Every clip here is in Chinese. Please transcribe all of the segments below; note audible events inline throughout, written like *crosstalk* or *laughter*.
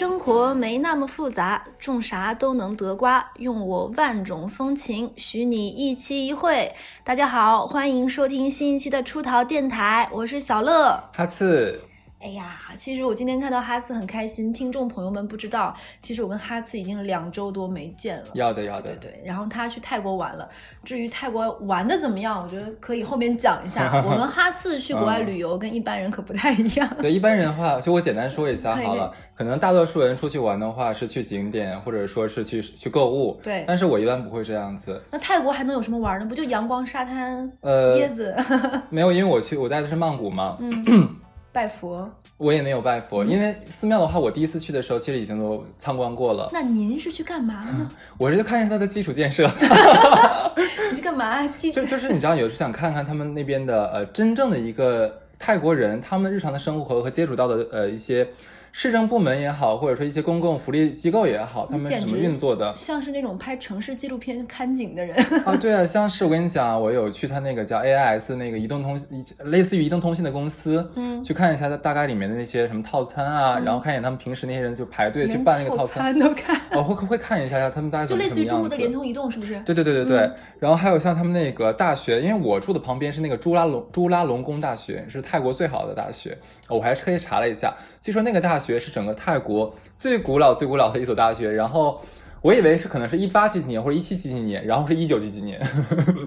生活没那么复杂，种啥都能得瓜。用我万种风情，许你一期一会。大家好，欢迎收听新一期的出逃电台，我是小乐。哈次，哎呀，其实我今天看到哈次很开心。听众朋友们不知道，其实我跟哈次已经两周多没见了。要的要的，对对。然后他去泰国玩了。至于泰国玩的怎么样，我觉得可以后面讲一下。*laughs* 我们哈次去国外旅游跟一般人可不太一样。对一般人的话，就我简单说一下 *laughs* 好了。可能大多数人出去玩的话是去景点，或者说是去去购物。对。但是我一般不会这样子。那泰国还能有什么玩的？不就阳光、沙滩、呃椰子？*laughs* 没有，因为我去我带的是曼谷嘛。嗯。*clears throat* 拜佛，我也没有拜佛，因为寺庙的话，我第一次去的时候其实已经都参观过了。那您是去干嘛呢？*laughs* 我是去看一下它的基础建设。*laughs* 你是干嘛？基就就是你知道，有时想看看他们那边的呃真正的一个泰国人，他们日常的生活和接触到的呃一些。市政部门也好，或者说一些公共福利机构也好，他们怎么运作的？像是那种拍城市纪录片看景的人 *laughs* 啊，对啊，像是我跟你讲，我有去他那个叫 AIS 那个移动通类似于移动通信的公司，嗯，去看一下它大概里面的那些什么套餐啊，然后看一眼他们平时那些人就排队去办那个套餐都看，哦，会会看一下下他们大概就类似于中国的联通、移动是不是？对对对对对，然后还有像他们那个大学，因为我住的旁边是那个朱拉隆朱拉隆功大学，是泰国最好的大学，我还特意查了一下，据说那个大学是整个泰。国最古老、最古老的一所大学，然后我以为是可能是一八几几年或者一七几几年，然后是一九几几年。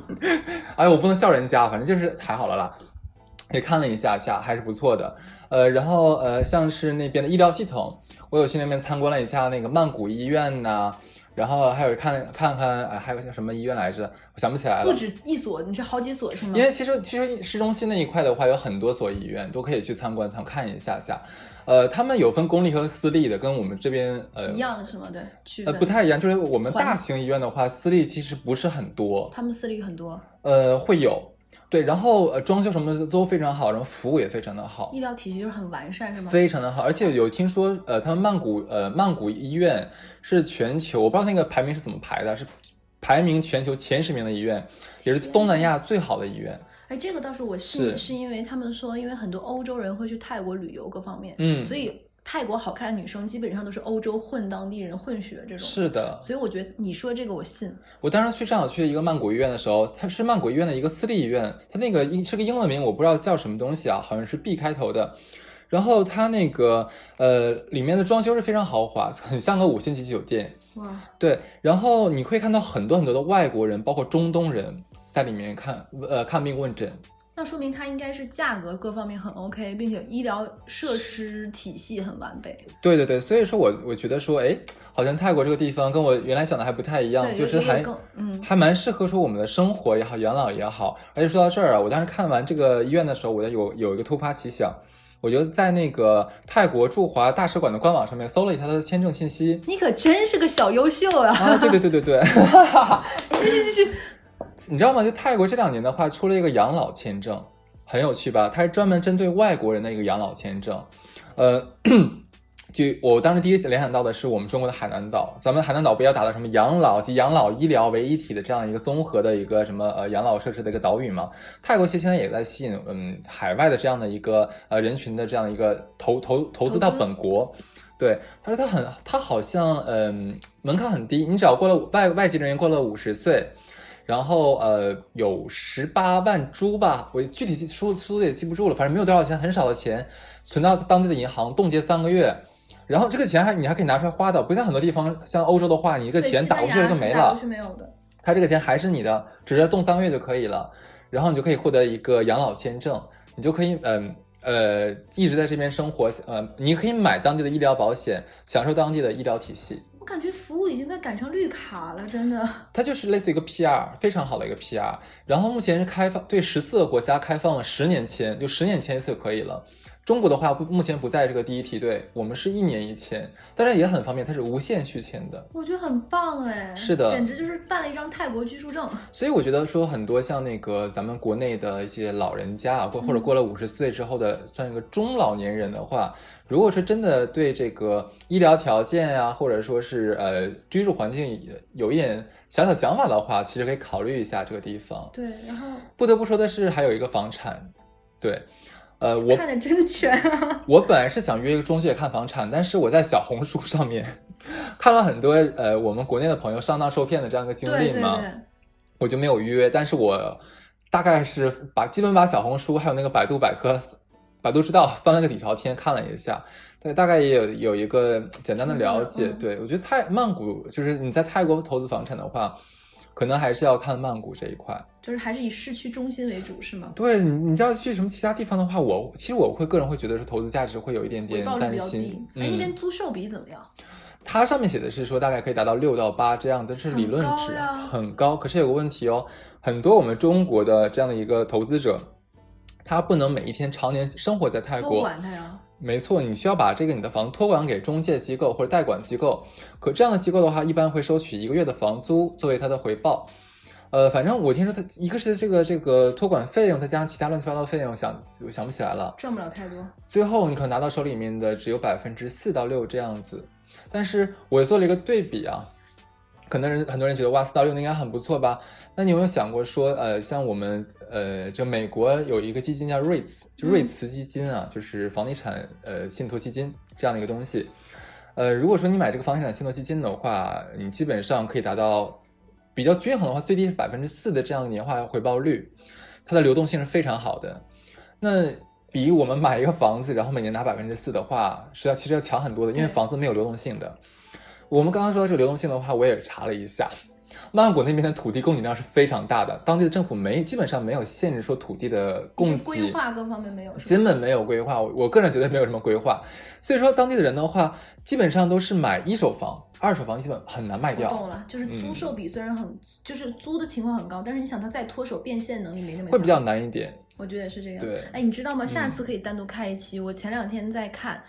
*laughs* 哎，我不能笑人家，反正就是还好了啦。也看了一下下，还是不错的。呃，然后呃，像是那边的医疗系统，我有去那边参观了一下那个曼谷医院呐。然后还有看看看，哎，还有像什么医院来着？我想不起来了。不止一所，你是好几所是吗？因为其实其实市中心那一块的话，有很多所医院都可以去参观参看一下下。呃，他们有分公立和私立的，跟我们这边呃一样是吗？对，呃不太一样，就是我们大型医院的话，私立其实不是很多。他们私立很多。呃，会有。对，然后呃，装修什么的都非常好，然后服务也非常的好，医疗体系就是很完善，是吗？非常的好，而且有听说，呃，他们曼谷呃曼谷医院是全球，我不知道那个排名是怎么排的，是排名全球前十名的医院，也是东南亚最好的医院。哎，这个倒是我信，是因为他们说，因为很多欧洲人会去泰国旅游，各方面，嗯，所以。泰国好看的女生基本上都是欧洲混当地人混血这种，是的，所以我觉得你说这个我信。我当时去上海去一个曼谷医院的时候，它是曼谷医院的一个私立医院，它那个英是个英文名，我不知道叫什么东西啊，好像是 B 开头的。然后它那个呃里面的装修是非常豪华，很像个五星级酒店。哇，对，然后你会看到很多很多的外国人，包括中东人在里面看呃看病问诊。那说明它应该是价格各方面很 OK，并且医疗设施体系很完备。对对对，所以说我我觉得说，哎，好像泰国这个地方跟我原来想的还不太一样，就是还嗯还蛮适合说我们的生活也好，养老也好。而且说到这儿啊，我当时看完这个医院的时候，我有有一个突发奇想，我就在那个泰国驻华大使馆的官网上面搜了一下他的签证信息。你可真是个小优秀啊！啊，对对对对对，继续继续。你知道吗？就泰国这两年的话，出了一个养老签证，很有趣吧？它是专门针对外国人的一个养老签证。呃，*clears throat* 就我当时第一次联想到的是我们中国的海南岛，咱们海南岛不要打造什么养老及养老医疗为一体的这样一个综合的一个什么呃养老设施的一个岛屿吗？泰国其实现在也在吸引嗯海外的这样的一个呃人群的这样一个投投投资到本国。对，他说他很他好像嗯门槛很低，你只要过了外外籍人员过了五十岁。然后呃有十八万株吧，我具体数数字也记不住了，反正没有多少钱，很少的钱，存到当地的银行冻结三个月，然后这个钱还你还可以拿出来花的，不像很多地方像欧洲的话，你一个钱打过去了就没了，是没有的。他这个钱还是你的，只是冻三个月就可以了，然后你就可以获得一个养老签证，你就可以嗯呃一直在这边生活，呃你可以买当地的医疗保险，享受当地的医疗体系。我感觉服务已经在赶上绿卡了，真的。它就是类似一个 PR，非常好的一个 PR。然后目前是开放对十四个国家开放了十年签，就十年签一次就可以了。中国的话不目前不在这个第一梯队，我们是一年一签，当然也很方便，它是无限续签的。我觉得很棒哎，是的，简直就是办了一张泰国居住证。所以我觉得说很多像那个咱们国内的一些老人家啊，或或者过了五十岁之后的算一个中老年人的话，如果是真的对这个医疗条件啊，或者说是呃居住环境有一点小小想法的话，其实可以考虑一下这个地方。对，然后不得不说的是，还有一个房产，对。呃，*laughs* 我看的真全啊！*laughs* 我本来是想约一个中介看房产，但是我在小红书上面 *laughs* 看了很多呃我们国内的朋友上当受骗的这样一个经历嘛，我就没有约。但是我大概是把基本把小红书还有那个百度百科、百度知道翻了个底朝天看了一下，对，大概也有有一个简单的了解。对我觉得泰曼谷就是你在泰国投资房产的话。可能还是要看曼谷这一块，就是还是以市区中心为主，是吗？对，你你要去什么其他地方的话，我其实我会个人会觉得说投资价值会有一点点担心。哎，那边租售比怎么样？它上面写的是说大概可以达到六到八这样子，是理论值，很高。可是有个问题哦，很多我们中国的这样的一个投资者，他不能每一天常年生活在泰国。管他呀。没错，你需要把这个你的房托管给中介机构或者代管机构。可这样的机构的话，一般会收取一个月的房租作为它的回报。呃，反正我听说他一个是这个这个托管费用，再加上其他乱七八糟费用，想我想不起来了，赚不了太多。最后你可能拿到手里面的只有百分之四到六这样子。但是我做了一个对比啊，可能人很多人觉得哇，四到六应该很不错吧？那你有没有想过说，呃，像我们呃，就美国有一个基金叫瑞慈，就瑞慈基金啊，就是房地产呃信托基金这样的一个东西。呃，如果说你买这个房地产信托基金的话，你基本上可以达到比较均衡的话，最低是百分之四的这样的年化回报率，它的流动性是非常好的。那比我们买一个房子，然后每年拿百分之四的话，是要其实要强很多的，因为房子没有流动性的。我们刚刚说到这个流动性的话，我也查了一下。曼谷那边的土地供给量是非常大的，当地的政府没基本上没有限制说土地的供给，规划各方面没有，根本没有规划。我我个人觉得没有什么规划，所以说当地的人的话，基本上都是买一手房，二手房基本很难卖掉。懂了，就是租售比虽然很，就是租的情况很高，但是你想它再脱手变现能力没那么，会比较难一点。我觉得也是这样。对，哎，你知道吗？下次可以单独开一期。我前两天在看，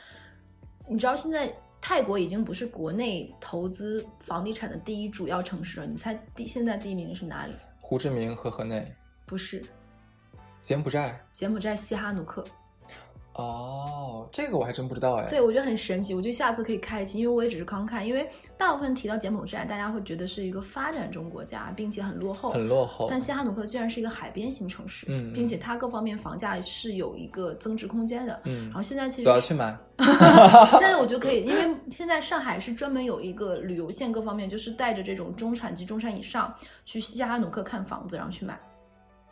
你知道现在。泰国已经不是国内投资房地产的第一主要城市了，你猜第现在第一名是哪里？胡志明和河内？不是，柬埔寨？柬埔寨西哈努克。哦，这个我还真不知道哎。对，我觉得很神奇，我觉得下次可以开一期，因为我也只是刚看，因为大部分提到柬埔寨，大家会觉得是一个发展中国家，并且很落后，很落后。但西哈努克居然是一个海边型城市，嗯，并且它各方面房价是有一个增值空间的，嗯。然后现在其实走要去买，*laughs* 现在我觉得可以，因为现在上海是专门有一个旅游线，各方面就是带着这种中产及中产以上去西哈努克看房子，然后去买。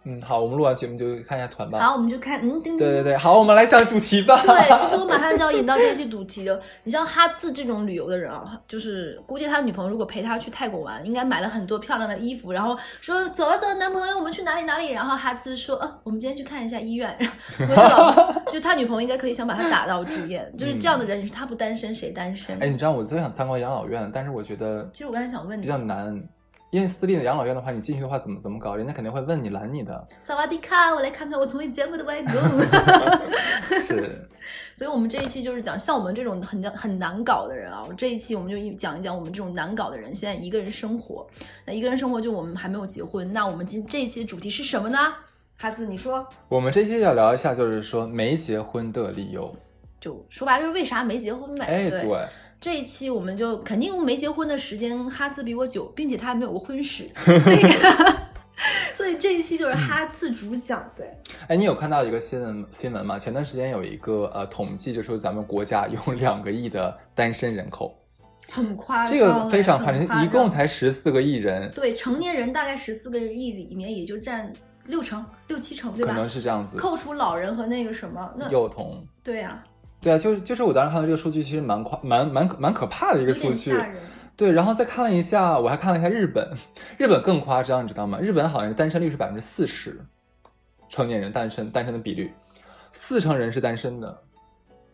嗯，好，我们录完节目就看一下团吧。好，我们就看，嗯，对对对，好，我们来讲主题吧。对，其实我马上就要引到这期主题了。你像哈次这种旅游的人啊，就是估计他女朋友如果陪他去泰国玩，应该买了很多漂亮的衣服，然后说走啊走，男朋友，我们去哪里哪里。然后哈次说，呃，我们今天去看一下医院。就他女朋友应该可以想把他打到住院，就是这样的人。你说他不单身谁单身？哎，你知道我特别想参观养老院，但是我觉得，其实我刚才想问你，比较难。因为私立的养老院的话，你进去的话怎么怎么搞？人家肯定会问你拦你的。萨瓦迪卡，我来看看我从未见过的外公。*laughs* 是，所以我们这一期就是讲像我们这种很很难搞的人啊。这一期我们就一讲一讲我们这种难搞的人现在一个人生活。那一个人生活就我们还没有结婚。那我们今这一期的主题是什么呢？哈斯，你说。我们这期要聊一下，就是说没结婚的理由。就说白了，就是为啥没结婚呗。哎，对。这一期我们就肯定没结婚的时间，哈次比我久，并且他还没有过婚史，所 *laughs* 以所以这一期就是哈次主讲。对，哎，你有看到一个新闻新闻吗？前段时间有一个呃统计，就说咱们国家有两个亿的单身人口，很夸张，这个非常夸张，一共才十四个亿人。对，成年人大概十四个亿里面也就占六成六七成，对吧？可能是这样子，扣除老人和那个什么，那幼童。对呀。对啊，就是就是我当时看到这个数据，其实蛮夸蛮蛮蛮可怕的一个数据。对，然后再看了一下，我还看了一下日本，日本更夸张，你知道吗？日本好像是单身率是百分之四十，成年人单身单身的比率，四成人是单身的。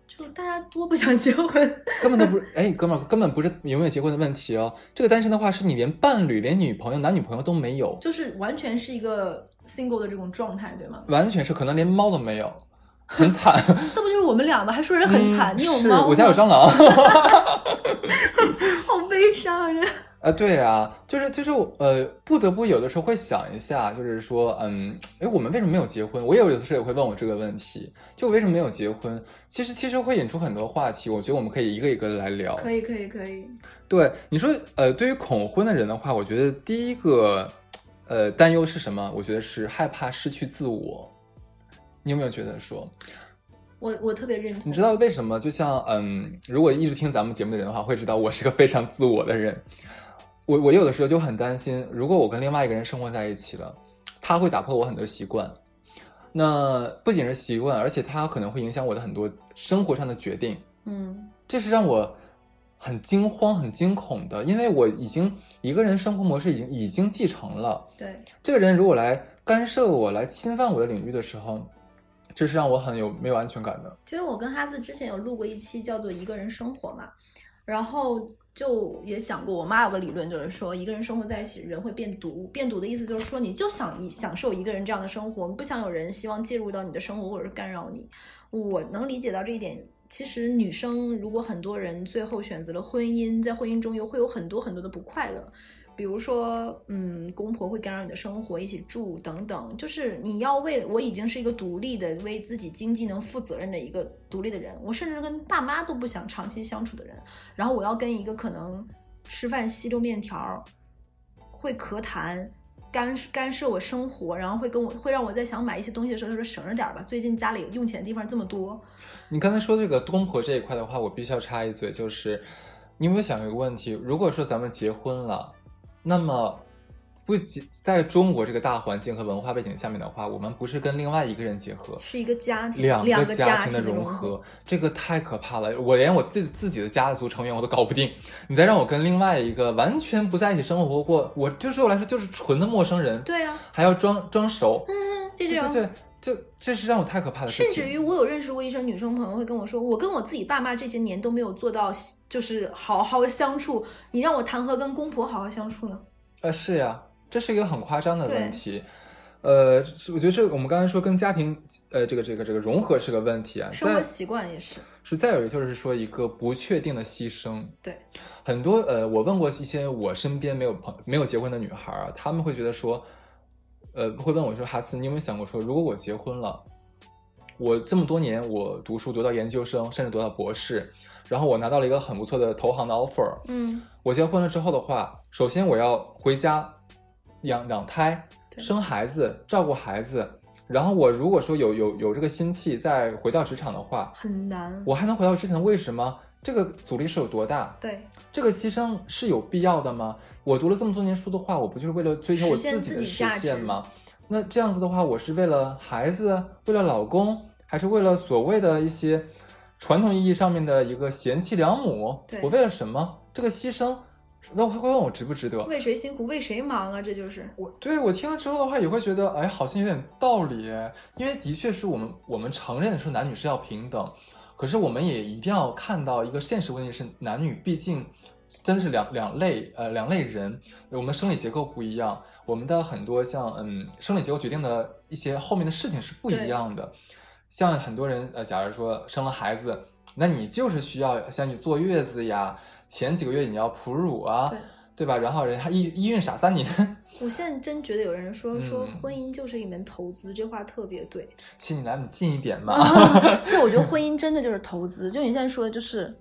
就大家多不想结婚，根本都不是哎，哥们儿根本不是有没有结婚的问题哦。这个单身的话，是你连伴侣、连女朋友、男女朋友都没有，就是完全是一个 single 的这种状态，对吗？完全是，可能连猫都没有。很惨，*laughs* 这不就是我们俩吗？还说人很惨，你有吗？我家有蟑螂，*laughs* 好悲伤啊！*laughs* 啊，对啊，就是就是呃，不得不有的时候会想一下，就是说，嗯，哎，我们为什么没有结婚？我也有的时候也会问我这个问题，就为什么没有结婚？其实其实会引出很多话题，我觉得我们可以一个一个的来聊。可以可以可以。对你说，呃，对于恐婚的人的话，我觉得第一个，呃，担忧是什么？我觉得是害怕失去自我。你有没有觉得说，我我特别认同。你知道为什么？就像嗯，如果一直听咱们节目的人的话，会知道我是个非常自我的人。我我有的时候就很担心，如果我跟另外一个人生活在一起了，他会打破我很多习惯。那不仅是习惯，而且他可能会影响我的很多生活上的决定。嗯，这是让我很惊慌、很惊恐的，因为我已经一个人生活模式已经已经继承了。对，这个人如果来干涉我、来侵犯我的领域的时候，这是让我很有没有安全感的。其实我跟哈斯之前有录过一期叫做《一个人生活》嘛，然后就也讲过，我妈有个理论，就是说一个人生活在一起，人会变独。变独的意思就是说，你就想一享受一个人这样的生活，不想有人希望介入到你的生活或者是干扰你。我能理解到这一点。其实女生如果很多人最后选择了婚姻，在婚姻中又会有很多很多的不快乐，比如说，嗯，公婆会干扰你的生活，一起住等等。就是你要为我已经是一个独立的、为自己经济能负责任的一个独立的人，我甚至跟爸妈都不想长期相处的人，然后我要跟一个可能吃饭吸溜面条，会咳痰。干干涉我生活，然后会跟我会让我在想买一些东西的时候，他说省着点吧，最近家里用钱的地方这么多。你刚才说这个公婆这一块的话，我必须要插一嘴，就是你有没有想一个问题？如果说咱们结婚了，那么。不仅，在中国这个大环境和文化背景下面的话，我们不是跟另外一个人结合，是一个家庭，两个家庭的融合，这个太可怕了。我连我自己自己的家族成员我都搞不定，你再让我跟另外一个完全不在一起生活过，我就对我来说就是纯的陌生人。对啊，还要装装熟，嗯，就这样，对，就这是让我太可怕的事情。甚至于我有认识过一些女生朋友会跟我说，我跟我自己爸妈这些年都没有做到，就是好好相处，你让我谈何跟公婆好好相处呢？呃，是呀。这是一个很夸张的问题，呃，我觉得这我们刚才说跟家庭，呃，这个这个这个融合是个问题啊，生活习惯也是。是再有就是说一个不确定的牺牲，对，很多呃，我问过一些我身边没有朋没有结婚的女孩啊，他们会觉得说，呃，会问我说，哈斯，你有没有想过说，如果我结婚了，我这么多年我读书读到研究生，甚至读到博士，然后我拿到了一个很不错的投行的 offer，嗯，我结婚了之后的话，首先我要回家。养养胎、生孩子、照顾孩子，然后我如果说有有有这个心气再回到职场的话，很难。我还能回到之前的位置吗？这个阻力是有多大？对，这个牺牲是有必要的吗？我读了这么多年书的话，我不就是为了追求我自己的实现吗？那这样子的话，我是为了孩子，为了老公，还是为了所谓的一些传统意义上面的一个贤妻良母？我为了什么？这个牺牲？那会会问我值不值得？为谁辛苦为谁忙啊？这就是我对我听了之后的话，也会觉得哎，好像有点道理。因为的确是我们我们承认说男女是要平等，可是我们也一定要看到一个现实问题是，男女毕竟真的是两两类呃两类人，我们的生理结构不一样，我们的很多像嗯生理结构决定的一些后面的事情是不一样的。像很多人呃，假如说生了孩子，那你就是需要像你坐月子呀。前几个月你要哺乳啊，对吧？然后人还一一孕傻三年。*laughs* 我现在真觉得有人说说婚姻就是一门投资，这话特别对。请，你来你近一点嘛。其实 *laughs* 我觉得婚姻真的就是投资，就你现在说的就是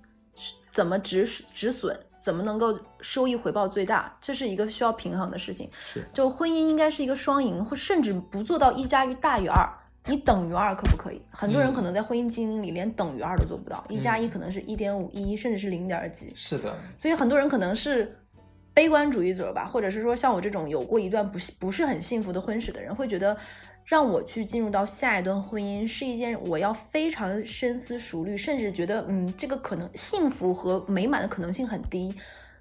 怎么止止损，怎么能够收益回报最大，这是一个需要平衡的事情。是，就婚姻应该是一个双赢，或甚至不做到一加一大于二。你等于二可不可以？很多人可能在婚姻经营里连等于二都做不到，一加一可能是一点五一，甚至是零点几。是的，所以很多人可能是悲观主义者吧，或者是说像我这种有过一段不不是很幸福的婚史的人，会觉得让我去进入到下一段婚姻是一件我要非常深思熟虑，甚至觉得嗯这个可能幸福和美满的可能性很低。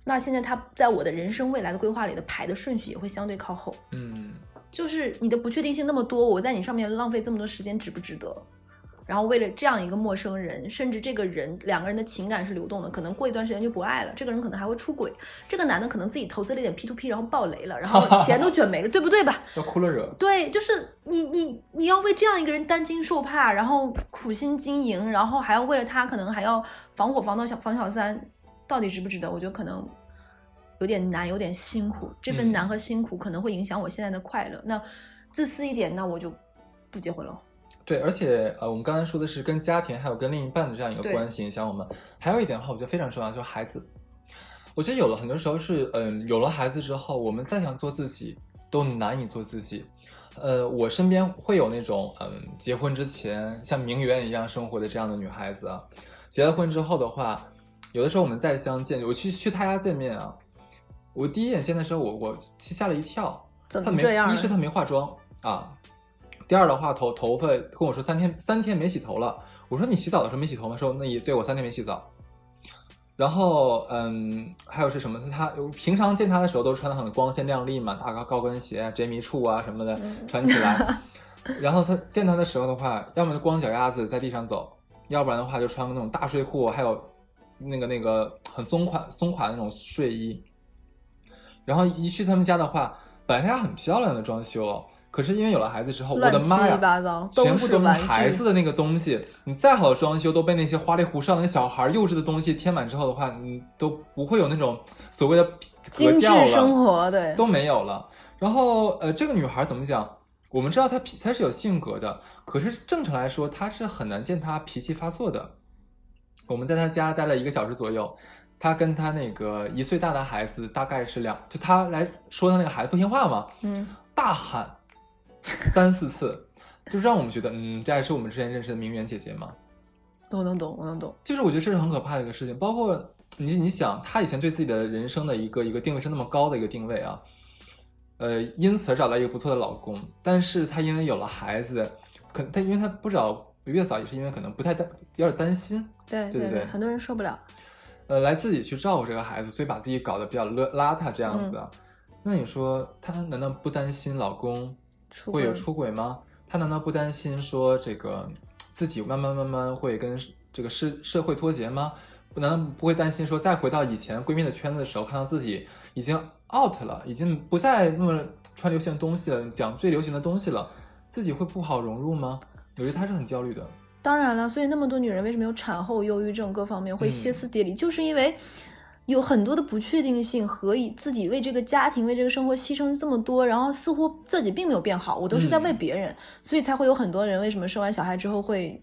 那现在他在我的人生未来的规划里的排的顺序也会相对靠后。嗯。就是你的不确定性那么多，我在你上面浪费这么多时间值不值得？然后为了这样一个陌生人，甚至这个人两个人的情感是流动的，可能过一段时间就不爱了，这个人可能还会出轨，这个男的可能自己投资了一点 P to P，然后爆雷了，*laughs* 然后钱都卷没了，对不对吧？要哭了惹。对，就是你你你要为这样一个人担惊受怕，然后苦心经营，然后还要为了他可能还要防火防盗小防小三，到底值不值得？我觉得可能。有点难，有点辛苦。这份难和辛苦可能会影响我现在的快乐。那自私一点，那我就不结婚了。对，而且呃，我们刚才说的是跟家庭还有跟另一半的这样一个关系影响我们。还有一点的话，我觉得非常重要，就是孩子。我觉得有了很多时候是，嗯，有了孩子之后，我们再想做自己都难以做自己。呃，我身边会有那种嗯，结婚之前像名媛一样生活的这样的女孩子啊，结了婚之后的话，有的时候我们再相见，我去去她家见面啊，我第一眼见的时候，我我吓了一跳，怎么这样一是他没化妆啊，第二的话头头发跟我说三天三天没洗头了，我说你洗澡的时候没洗头吗？说那也对我三天没洗澡。然后，嗯，还有是什么？他平常见他的时候都穿的很光鲜亮丽嘛，大高高跟鞋啊、杰迷处啊什么的穿起来。*laughs* 然后他见他的时候的话，要么就光脚丫子在地上走，要不然的话就穿个那种大睡裤，还有那个那个很松垮松垮的那种睡衣。然后一去他们家的话，本来他家很漂亮的装修，可是因为有了孩子之后，我的妈呀，全部都是孩子的那个东西。你再好的装修，都被那些花里胡哨、那个小孩幼稚的东西填满之后的话，你都不会有那种所谓的格精致生活，对，都没有了。然后，呃，这个女孩怎么讲？我们知道她脾她是有性格的，可是正常来说，她是很难见她脾气发作的。我们在她家待了一个小时左右，她跟她那个一岁大的孩子大概是两，就她来说她那个孩子不听话嘛，嗯，大喊三四次，*laughs* 就让我们觉得，嗯，这还是我们之前认识的名媛姐姐吗？我能懂，我能懂，就是我觉得这是很可怕的一个事情，包括你你想，她以前对自己的人生的一个一个定位是那么高的一个定位啊，呃，因此而找到一个不错的老公，但是她因为有了孩子，可她因为她不找月嫂也是因为可能不太担有点担心，对对对。对很多人受不了，呃，来自己去照顾这个孩子，所以把自己搞得比较邋邋遢这样子嗯啊。那你说她难道不担心老公会有出轨吗？她难道不担心说这个自己慢慢慢慢会跟这个社社会脱节吗？不难道不会担心说再回到以前闺蜜的圈子的时候，看到自己已经 out 了，已经不再那么穿流行的东西了，讲最流行的东西了，自己会不好融入吗？我觉得她是很焦虑的。当然了，所以那么多女人为什么有产后忧郁症，各方面会歇斯底里，就是因为有很多的不确定性和以自己为这个家庭、为这个生活牺牲这么多，然后似乎自己并没有变好，我都是在为别人，所以才会有很多人为什么生完小孩之后会。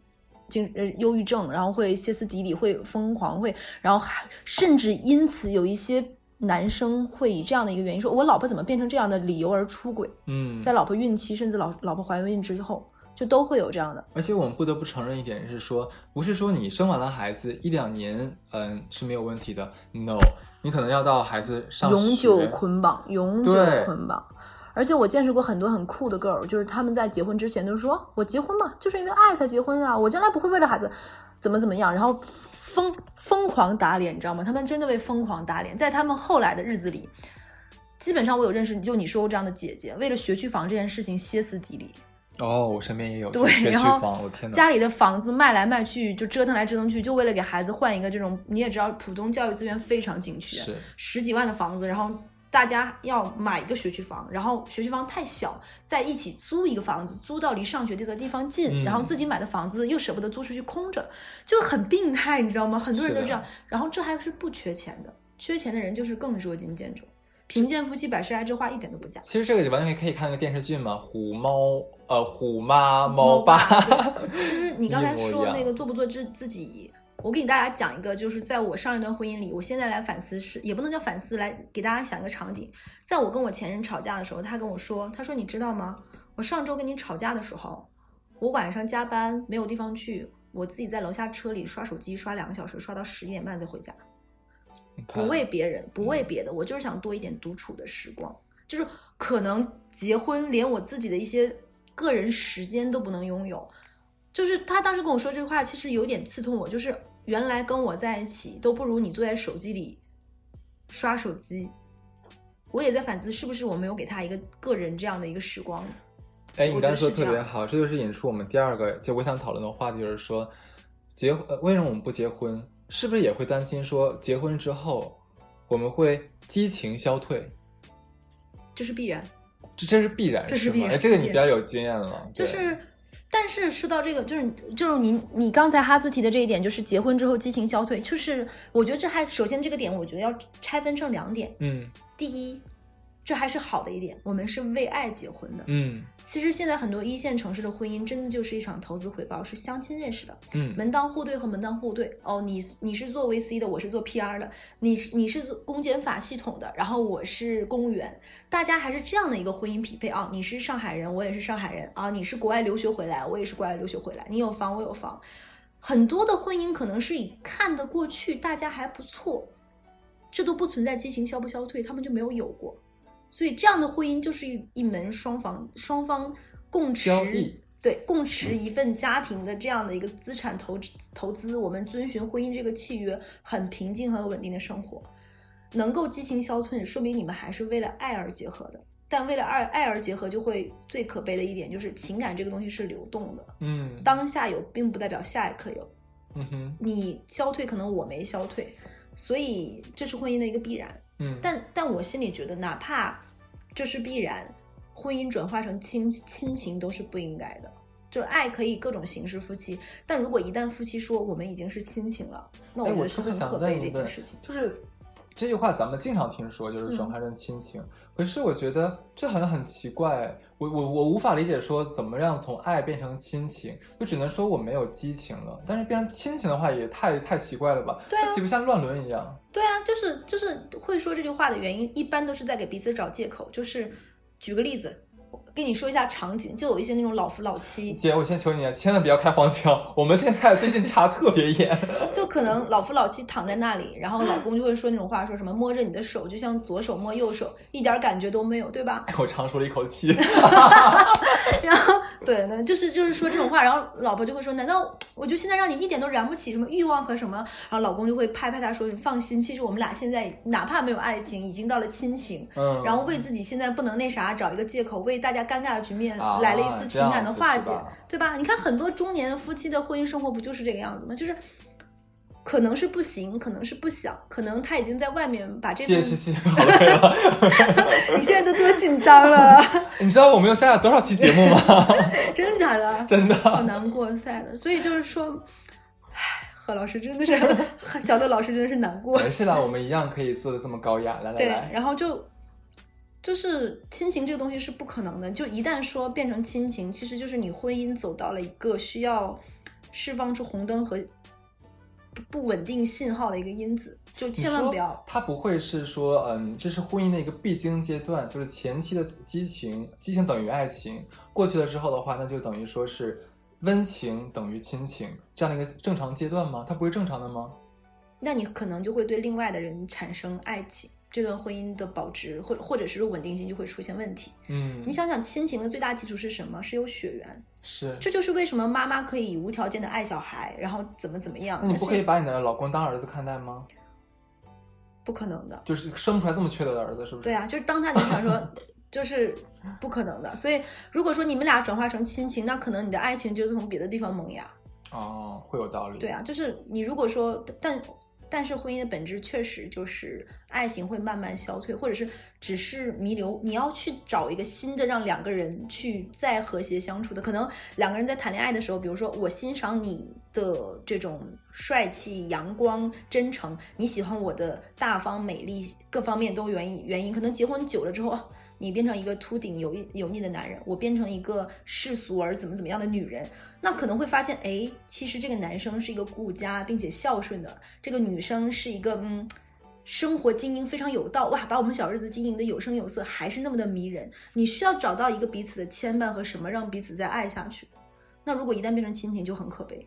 精呃忧郁症，然后会歇斯底里，会疯狂，会，然后还甚至因此有一些男生会以这样的一个原因说，我老婆怎么变成这样的理由而出轨，嗯，在老婆孕期甚至老老婆怀孕之后，就都会有这样的。而且我们不得不承认一点是说，不是说你生完了孩子一两年，嗯是没有问题的。No，你可能要到孩子上永久捆绑，永久捆绑。而且我见识过很多很酷的 girl，就是他们在结婚之前都说：“我结婚嘛，就是因为爱才结婚啊，我将来不会为了孩子怎么怎么样。”然后疯疯狂打脸，你知道吗？他们真的会疯狂打脸。在他们后来的日子里，基本上我有认识，就你说过这样的姐姐，为了学区房这件事情歇斯底里，哦，我身边也有对学区然后！家里的房子卖来卖去，就折腾来折腾去，就为了给孩子换一个这种，*laughs* 你也知道，浦东教育资源非常紧缺，是十几万的房子，然后大家要买一个学区房，然后学区房太小，在一起租一个房子，租到离上学这个地方近，嗯然后自己买的房子又舍不得租出去空着，就很病态，你知道吗？很多人都这样，然后这还是不缺钱的，缺钱的人就是更捉襟见肘。贫贱夫妻百事哀，这话一点都不假。其实这个完全可以看那个电视剧嘛，虎猫呃虎妈猫爸，*laughs* 对其实你刚才说那个做不做自自己，我给大家讲一个，就是在我上一段婚姻里，我现在来反思是，也不能叫反思，来给大家想一个场景，在我跟我前任吵架的时候，他跟我说，他说你知道吗？我上周跟你吵架的时候，我晚上加班没有地方去，我自己在楼下车里刷手机刷两个小时，刷到十一点半再回家。不为别人，不为别的，我就是想多一点独处的时光。就是可能结婚连我自己的一些个人时间都不能拥有。就是他当时跟我说这句话，其实有点刺痛我。就是原来跟我在一起都不如你坐在手机里刷手机。我也在反思，是不是我没有给他一个个人这样的一个时光？哎，你刚才说的特别好，这就是引出我们第二个，就我想讨论的话题，就是说，结呃为什么我们不结婚？是不是也会担心说结婚之后我们会激情消退？这是必然。这这是必然，这是必然哎这个你比较有经验了，就是，但是说到这个，就是就是你你刚才哈斯提的这一点，就是结婚之后激情消退，就是我觉得这还首先这个点，我觉得要拆分成两点。嗯第一，这还是好的一点，我们是为爱结婚的。嗯其实现在很多一线城市的婚姻真的就是一场投资回报，是相亲认识的，嗯门当户对和门当户对。哦，你你是做 VC 的，我是做 PR 的，你是你是做公检法系统的，然后我是公务员，大家还是这样的一个婚姻匹配啊。你是上海人，我也是上海人啊，你是国外留学回来，我也是国外留学回来，你有房我有房，很多的婚姻可能是以看得过去，大家还不错，这都不存在激情消不消退，他们就没有有过。所以这样的婚姻就是一一门双方双方共持交易对共持一份家庭的这样的一个资产投资投资，我们遵循婚姻这个契约，很平静、很稳定的生活，能够激情消退，说明你们还是为了爱而结合的。但为了爱爱而结合，就会最可悲的一点就是情感这个东西是流动的，嗯当下有并不代表下一刻有。嗯哼你消退，可能我没消退，所以这是婚姻的一个必然。嗯，但但我心里觉得，哪怕这是必然，婚姻转化成亲亲情都是不应该的。就是爱可以各种形式夫妻，但如果一旦夫妻说我们已经是亲情了，那我，觉得是很可悲的一件事情，。就是这句话咱们经常听说，就是转化成亲情。可是我觉得这好像很奇怪，我我我无法理解说怎么样从爱变成亲情，就只能说我没有激情了。但是变成亲情的话，也太太奇怪了吧？对啊岂不像乱伦一样？对啊，就是就是会说这句话的原因，一般都是在给彼此找借口。就是举个例子，我跟你说一下场景，就有一些那种老夫老妻，姐，我先求你，千万不要开黄腔。我们现在最近查特别严。*laughs* 就可能老夫老妻躺在那里，然后老公就会说那种话，说什么摸着你的手就像左手摸右手，一点感觉都没有，对吧？我长舒了一口气。*laughs* 然后对，那就是就是说这种话，然后老婆就会说，难道我就现在让你一点都燃不起什么欲望和什么？然后老公就会拍拍她说，放心，其实我们俩现在哪怕没有爱情，已经到了亲情。嗯，然后为自己现在不能那啥找一个借口，为大家尴尬的局面啊来了一丝情感的化解，对吧？你看很多中年夫妻的婚姻生活不就是这个样子吗？就是可能是不行，可能是不想，可能他已经在外面把这份，借七七好累了。*laughs* 你现在都多紧张了，*laughs* 你知道我们又下了多少期节目吗？*laughs* 真的假的？真的。好难过赛的，所以就是说，唉，何老师真的是，小乐老师真的是难过。没事啦，我们一样可以做的这么高雅。来来对，来，然后就就是亲情这个东西是不可能的，就一旦说变成亲情，其实就是你婚姻走到了一个需要释放出红灯和不不稳定信号的一个因子，就千万不要。它不会是说，嗯，这是婚姻的一个必经阶段，就是前期的激情，激情等于爱情，过去了之后的话，那就等于说是温情等于亲情这样的一个正常阶段吗？它不是正常的吗？那你可能就会对另外的人产生爱情，这段婚姻的保值或或者是稳定性就会出现问题。嗯，你想想，亲情的最大基础是什么？是有血缘。是。这就是为什么妈妈可以无条件的爱小孩，然后怎么怎么样。那你不可以把你的老公当儿子看待吗？不可能的。就是生不出来这么缺德的儿子，是不是？对啊，就是当他你想说，就是不可能的。所以如果说你们俩转化成亲情，那可能你的爱情就是从别的地方萌芽。哦，会有道理。对啊，就是你如果说，但但是婚姻的本质确实就是爱情会慢慢消退，或者是只是弥留。你要去找一个新的，让两个人去再和谐相处的。可能两个人在谈恋爱的时候，比如说我欣赏你的这种帅气、阳光、真诚，你喜欢我的大方、美丽，各方面都原因原因。可能结婚久了之后。你变成一个秃顶油油腻的男人，我变成一个世俗而怎么怎么样的女人，那可能会发现，哎，其实这个男生是一个顾家并且孝顺的，这个女生是一个嗯，生活经营非常有道，哇，把我们小日子经营的有声有色，还是那么的迷人。你需要找到一个彼此的牵绊和什么，让彼此再爱下去。那如果一旦变成亲情，就很可悲。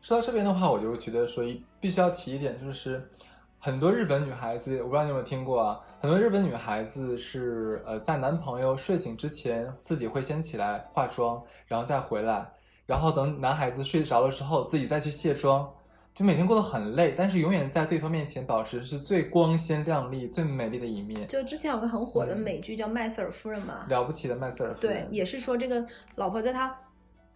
说到这边的话，我就觉得说一必须要提一点，就是很多日本女孩子，我不知道你有没有听过啊？很多日本女孩子是呃，在男朋友睡醒之前，自己会先起来化妆，然后再回来，然后等男孩子睡着了之后，自己再去卸妆，就每天过得很累，但是永远在对方面前保持是最光鲜亮丽、最美丽的一面。就之前有个很火的嗯美剧叫《麦瑟尔夫人》嘛，了不起的麦瑟尔夫人对人，，也是说这个老婆在她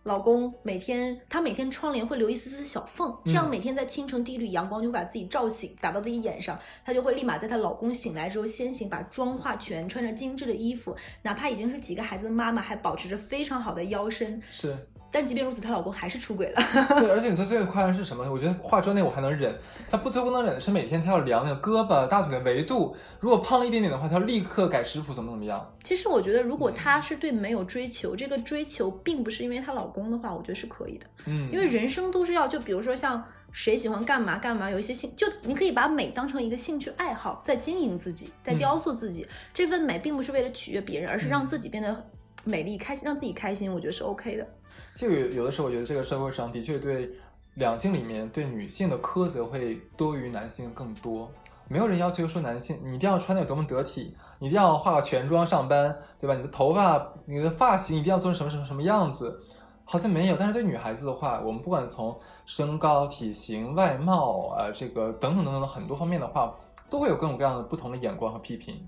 老公每天，她每天窗帘会留一丝丝小缝，这样嗯。每天在清晨第一缕阳光就会把自己照醒，打到自己眼上，她就会立马在她老公醒来之后先行把妆化全，穿着精致的衣服，哪怕已经是几个孩子的妈妈，还保持着非常好的腰身，是但即便如此，她老公还是出轨了。*laughs* 对，而且你说最夸张是什么？我觉得化妆那我还能忍，她不最不能忍的是每天她要量那个胳膊、大腿的维度，如果胖了一点点的话，她要立刻改食谱，怎么怎么样。其实我觉得，如果她是对没有追求，这个追求并不是因为她老公的话，我觉得是可以的。嗯，因为人生都是要，就比如说像谁喜欢干嘛干嘛，有一些兴，就你可以把美当成一个兴趣爱好，在经营自己，在雕塑自己。这份美并不是为了取悦别人，而是让自己变得美丽、开心，让自己开心，我觉得是 OK 的。就有有的时候，我觉得这个社会上的确对两性里面对女性的苛责会多于男性更多。没有人要求说男性你一定要穿的有多么得体，你一定要化个全妆上班，对吧？你的头发、你的发型一定要做成什么什么什么样子，好像没有。但是对女孩子的话，我们不管从身高、体型、外貌啊、呃，这个等等等等的很多方面的话，都会有各种各样的不同的眼光和批评。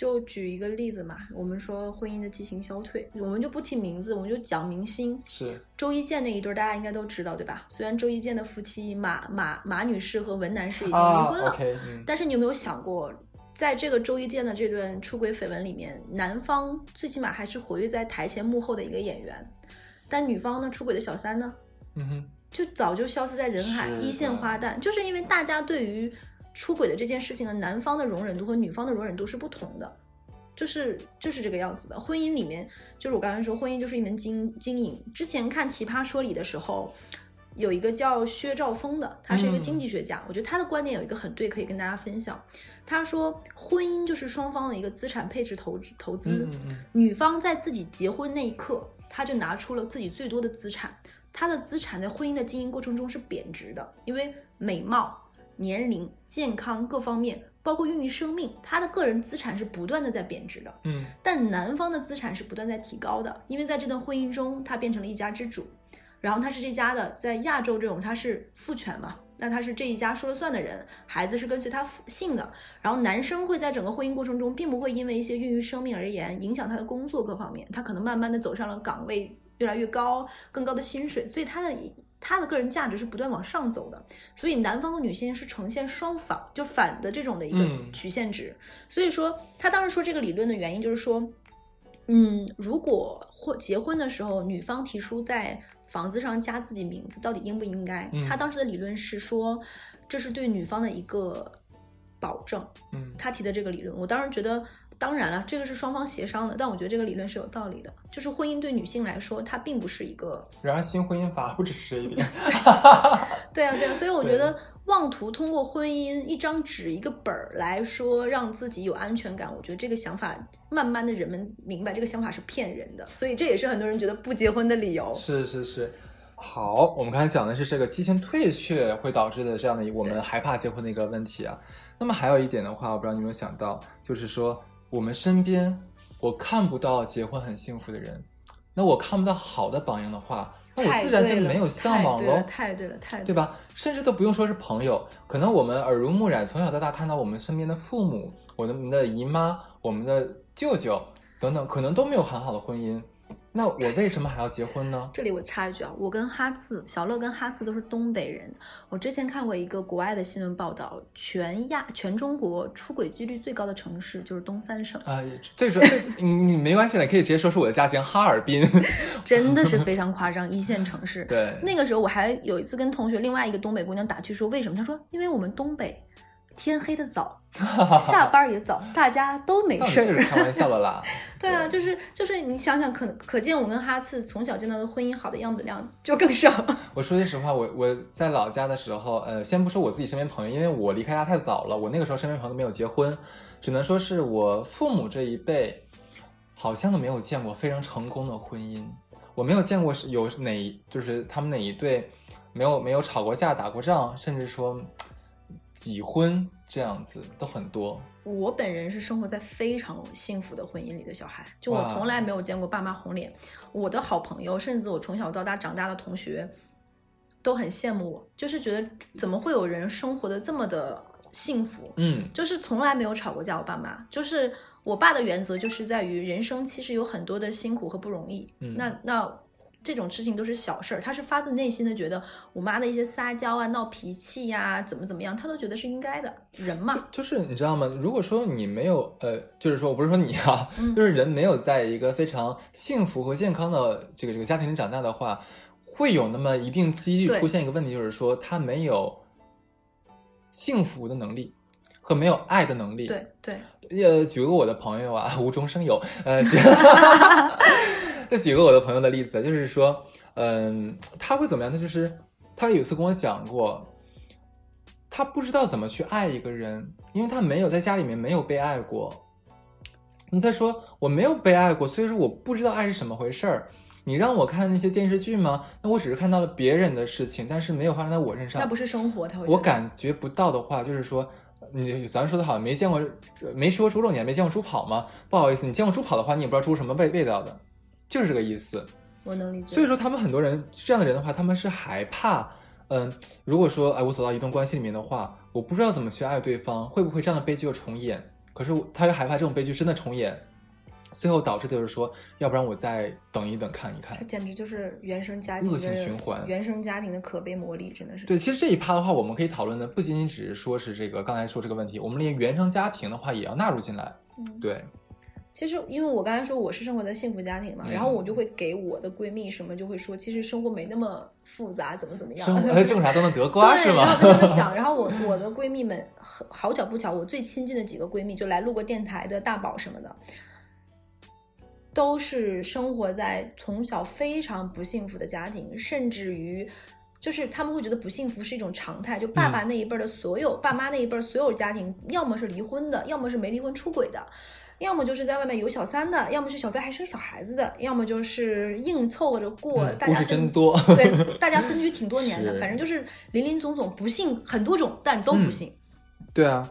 就举一个例子嘛，我们说婚姻的激情消退，我们就不提名字，我们就讲明星。是。周一健那一对，大家应该都知道，对吧？虽然周一健的夫妻马马马女士和文男士已经离婚了，啊 OK，嗯，但是你有没有想过，在这个周一健的这段出轨绯闻里面，男方最起码还是活跃在台前幕后的一个演员，但女方呢，出轨的小三呢，嗯哼，就早就消失在人海，一线花旦，就是因为大家对于出轨的这件事情的男方的容忍度和女方的容忍度是不同的。就是就是这个样子的，婚姻里面就是我刚才说，婚姻就是一门经经营。之前看《奇葩说》里的时候，有一个叫薛兆丰的，他是一个嗯经济学家，我觉得他的观点有一个很对，可以跟大家分享。他说，婚姻就是双方的一个资产配置投资投资。嗯嗯嗯，女方在自己结婚那一刻，她就拿出了自己最多的资产，她的资产在婚姻的经营过程中是贬值的，因为美貌、年龄、健康各方面，包括孕育生命，他的个人资产是不断的在贬值的。嗯但男方的资产是不断在提高的，因为在这段婚姻中，他变成了一家之主，然后他是这家的，在亚洲这种他是父权嘛，那他是这一家说了算的人，孩子是跟随他父姓的，然后男生会在整个婚姻过程中，并不会因为一些孕育生命而言影响他的工作各方面，他可能慢慢的走上了岗位越来越高，更高的薪水，所以他的他的个人价值是不断往上走的，所以男方和女性是呈现双反，就反的这种的一个嗯曲线值。所以说，他当时说这个理论的原因就是说，嗯，如果婚结婚的时候女方提出在房子上加自己名字，到底应不应该？嗯他当时的理论是说，这是对女方的一个保证。嗯，他提的这个理论，我当时觉得，当然了，这个是双方协商的，但我觉得这个理论是有道理的。就是婚姻对女性来说，它并不是一个然而新婚姻法不只是这一点。*laughs* 对啊，对啊，所以我觉得妄图通过婚姻一张纸一个本儿来说让自己有安全感，我觉得这个想法慢慢的人们明白这个想法是骗人的，所以这也是很多人觉得不结婚的理由。是是是，好，我们刚才讲的是这个激情退却会导致的这样的一我们害怕结婚的一个问题啊。那么还有一点的话，我不知道你有没有想到，就是说我们身边我看不到结婚很幸福的人，那我看不到好的榜样的话，那我自然就没有向往喽。太对了，太对了，对吧？甚至都不用说是朋友，可能我们耳濡目染，从小到大看到我们身边的父母、我们的姨妈、我们的舅舅等等，可能都没有很好的婚姻。那我为什么还要结婚呢？*laughs* 这里我插一句啊，我跟哈次、小乐跟哈次都是东北人。我之前看过一个国外的新闻报道，全亚全中国出轨几率最高的城市就是东三省，啊、也最主要，最你你没关系的，可以直接说出我的家乡哈尔滨。*laughs* 真的是非常夸张，一线城市。*laughs* 对，那个时候我还有一次跟同学另外一个东北姑娘打趣说，为什么？她说因为我们东北天黑的早，*laughs* 下班也早，大家都没事儿。这是开玩笑的啦。*laughs* 对啊，就是就是你想想可，可见我跟哈次从小见到的婚姻好的样本量就更少。*laughs* 我说句实话，我我在老家的时候，呃，先不说我自己身边朋友，因为我离开家太早了，我那个时候身边朋友都没有结婚，只能说是我父母这一辈，好像都没有见过非常成功的婚姻。我没有见过是有哪一就是他们哪一对没有没有吵过架、打过仗，甚至说几婚这样子都很多。我本人是生活在非常幸福的婚姻里的小孩，就我从来没有见过爸妈红脸。我的好朋友，甚至我从小到大长大的同学，都很羡慕我，就是觉得怎么会有人生活的这么的幸福？嗯就是从来没有吵过架。我爸妈就是我爸的原则，就是在于人生其实有很多的辛苦和不容易。嗯那那这种事情都是小事儿，他是发自内心的觉得我妈的一些撒娇啊、闹脾气呀、怎么怎么样，他都觉得是应该的，人嘛。就是你知道吗？如果说你没有呃，就是说我不是说你啊，嗯就是人没有在一个非常幸福和健康的这个这个家庭里长大的话，会有那么一定几率出现一个问题，就是说他没有幸福的能力和没有爱的能力。对对，呃，举个我的朋友啊，*laughs* 无中生有，呃，举 *laughs* 再举个我的朋友的例子，就是说，嗯、他会怎么样？他就是他有一次跟我讲过，他不知道怎么去爱一个人，因为他没有在家里面没有被爱过。你在说我没有被爱过，所以说我不知道爱是什么回事儿。你让我看那些电视剧吗？那我只是看到了别人的事情，但是没有发生在我身上。那不是生活，他会我感觉不到的话，就是说，你咱们说的好，没见过没吃过猪肉，你还没见过猪跑吗？不好意思，你见过猪跑的话，你也不知道猪什么味味道的，就是这个意思。我能理解。所以说，他们很多人这样的人的话，他们是害怕，嗯，如果说哎，我走到一段关系里面的话，我不知道怎么去爱对方，会不会这样的悲剧又重演？可是他又害怕这种悲剧真的重演，最后导致的就是说，要不然我再等一等看一看这。简直就是原生家庭恶性循环原生家庭的可悲魔力，真的是。对，其实这一趴的话，我们可以讨论的不仅仅只是说是这个刚才说这个问题，我们连原生家庭的话也要纳入进来。嗯，对，其实因为我刚才说我是生活在幸福家庭嘛，嗯然后我就会给我的闺蜜什么就会说，其实生活没那么复杂，怎么怎么样。生呃种啥都能得瓜对，是吗然？后就这么想，然后我 *laughs* 我的闺蜜们，好好巧不巧，我最亲近的几个闺蜜，就来录过电台的大宝什么的，都是生活在从小非常不幸福的家庭，甚至于。就是他们会觉得不幸福是一种常态，就爸爸那一辈儿的所有、爸妈那一辈儿所有家庭，要么是离婚的，要么是没离婚出轨的，要么就是在外面有小三的，要么是小三还生小孩子的，要么就是硬凑合着过。大家分真多。对，大家分居挺多年的，*laughs* 反正就是林林总总不幸很多种，但都不幸。对啊，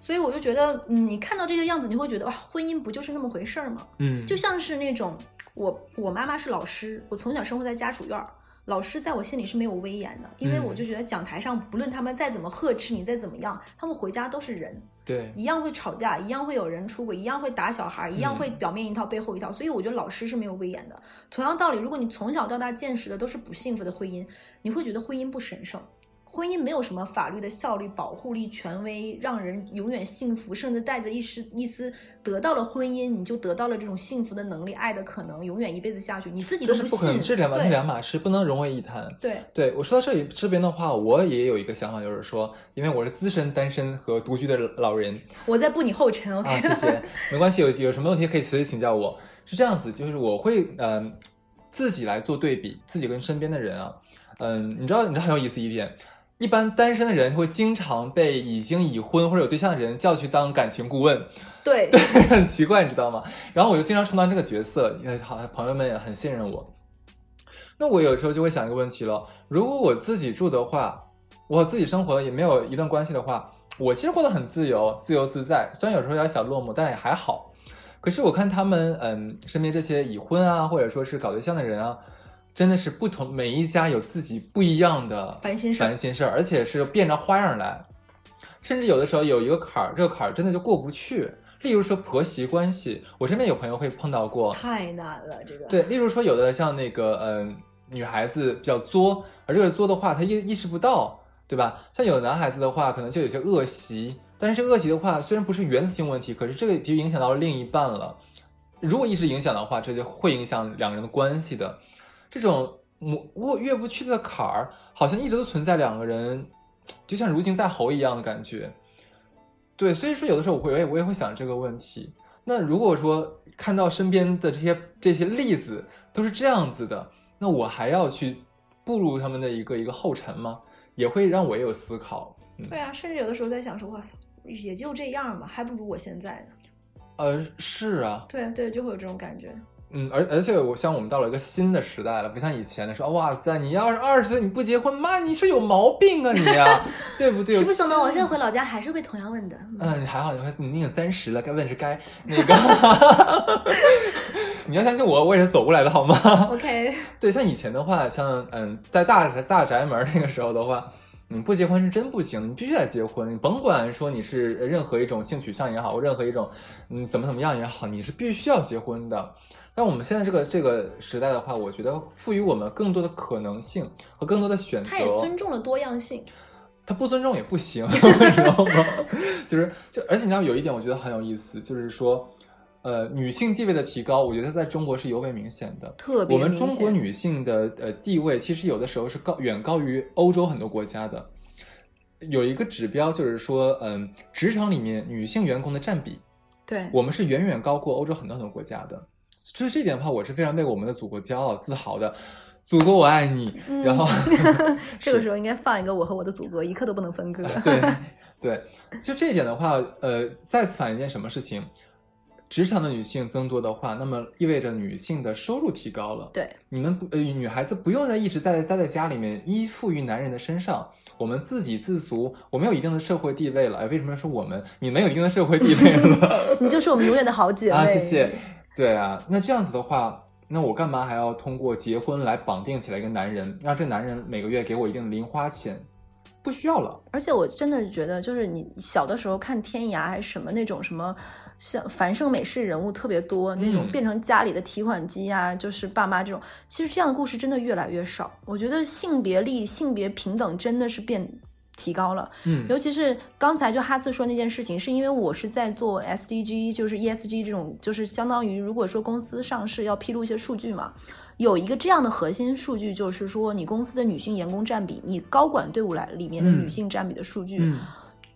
所以我就觉得，嗯，你看到这个样子，你会觉得哇，婚姻不就是那么回事儿吗？嗯，就像是那种我我妈妈是老师，我从小生活在家属院儿。老师在我心里是没有威严的，因为嗯我就觉得讲台上不论他们再怎么呵斥你，再怎么样，他们回家都是人，对，一样会吵架，一样会有人出轨，一样会打小孩，一样会嗯表面一套背后一套。所以我觉得老师是没有威严的。同样道理，如果你从小到大见识的都是不幸福的婚姻，你会觉得婚姻不神圣。婚姻没有什么法律的效力、保护力、权威，让人永远幸福，甚至带着一丝一丝得到了婚姻，你就得到了这种幸福的能力、爱的可能，永远一辈子下去，你自己都信。这是不可能，这两码对这两码事，不能融为一谈。对，对我说到这里这边的话，我也有一个想法，就是说，因为我是资深单身和独居的老人我在步你后尘，OK？、啊，谢谢，没关系，有有什么问题可以随时请教我。是这样子，就是我会嗯、呃自己来做对比，自己跟身边的人啊，嗯，你知道你知道很有意思一点。一般单身的人会经常被已经已婚或者有对象的人叫去当感情顾问，*laughs* 对，很奇怪，你知道吗？然后我就经常充当这个角色，因为好朋友们也很信任我。那我有时候就会想一个问题了：如果我自己住的话，我自己生活也没有一段关系的话，我其实过得很自由、自由自在。虽然有时候有点小落寞，但也还好。可是我看他们，嗯，身边这些已婚啊，或者说是搞对象的人啊，真的是不同，每一家有自己不一样的烦心事儿烦心事儿，而且是变着花样来。甚至有的时候有一个坎儿，这个坎儿真的就过不去。例如说婆媳关系，我身边有朋友会碰到过，太难了，这个。对，例如说有的像那个嗯、呃女孩子比较作，而这个作的话，她意意识不到，对吧？像有的男孩子的话，可能就有些恶习，但是这个恶习的话，虽然不是原则性问题，可是这个就影响到了另一半了。如果一直影响的话，这就会影响两个人的关系的。这种磨过越不去的坎儿，好像一直都存在两个人，就像如鲠在喉一样的感觉。对，所以说有的时候我会我也我也会想这个问题。那如果说看到身边的这些这些例子都是这样子的，那我还要去步入他们的一个一个后尘吗？也会让我也有思考。嗯，对啊，甚至有的时候在想说，哇，也就这样吧，还不如我现在呢。呃，是啊，对对，就会有这种感觉。嗯，而而且我像我们到了一个新的时代了，不像以前的说，哇塞，你要是二十岁你不结婚，妈你是有毛病啊你啊，对不对？是不相瞒，我现在回老家还是被同样问的。嗯，你还好，你还你已经三十了，该问是该那个，*laughs* 你要相信我，我也是走过来的好吗？OK，对，像以前的话，像嗯，在大宅大宅门那个时候的话，你不结婚是真不行，你必须得结婚。你甭管说你是任何一种性取向也好，或任何一种嗯怎么怎么样也好，你是必须要结婚的。但我们现在这个这个时代的话，我觉得赋予我们更多的可能性和更多的选择。他也尊重了多样性。他不尊重也不行，*laughs* 你知道吗？就是就而且你知道有一点我觉得很有意思，就是说，呃，女性地位的提高，我觉得在中国是尤为明显的。特别我们中国女性的呃地位，其实有的时候是高远高于欧洲很多国家的。有一个指标就是说，嗯，职场里面女性员工的占比，对，我们是远远高过欧洲很多很多国家的。所以这一点的话，我是非常为我们的祖国骄傲自豪的。祖国我爱你。嗯然后 *laughs* *laughs* 这个时候应该放一个《我和我的祖国》，一刻都不能分割。对 *laughs* 对，就这一点的话，呃，再次反映一件什么事情？职场的女性增多的话，那么意味着女性的收入提高了。对，你们不呃，女孩子不用再一直在待在家里面依附于男人的身上，我们自给自足，我们有一定的社会地位了。哎，为什么说我们？你们有一定的社会地位了你就是我们永远的好姐妹。啊？谢谢。对啊，那这样子的话，那我干嘛还要通过结婚来绑定起来一个男人，让这男人每个月给我一定的零花钱？不需要了。而且我真的觉得，就是你小的时候看天涯还是什么那种什么，像繁盛美式人物特别多，那种嗯变成家里的提款机啊，就是爸妈这种，其实这样的故事真的越来越少。我觉得性别力、性别平等真的是变提高了。嗯尤其是刚才就哈次说那件事情，是因为我是在做 SDG，就是 ESG 这种，就是相当于如果说公司上市要披露一些数据嘛，有一个这样的核心数据，就是说你公司的女性员工占比，你高管队伍来里面的嗯女性占比的数据，嗯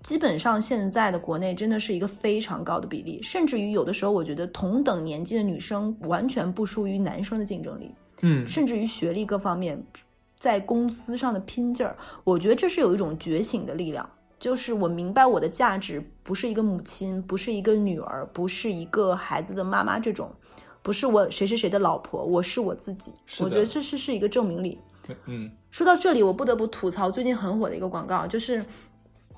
基本上现在的国内真的是一个非常高的比例，甚至于有的时候我觉得同等年纪的女生完全不输于男生的竞争力。嗯甚至于学历各方面，在公司上的拼劲儿，我觉得这是有一种觉醒的力量。就是我明白我的价值不是一个母亲，不是一个女儿，不是一个孩子的妈妈这种，不是我谁谁谁的老婆，我是我自己。我觉得这是是一个证明力。嗯说到这里，我不得不吐槽最近很火的一个广告，就是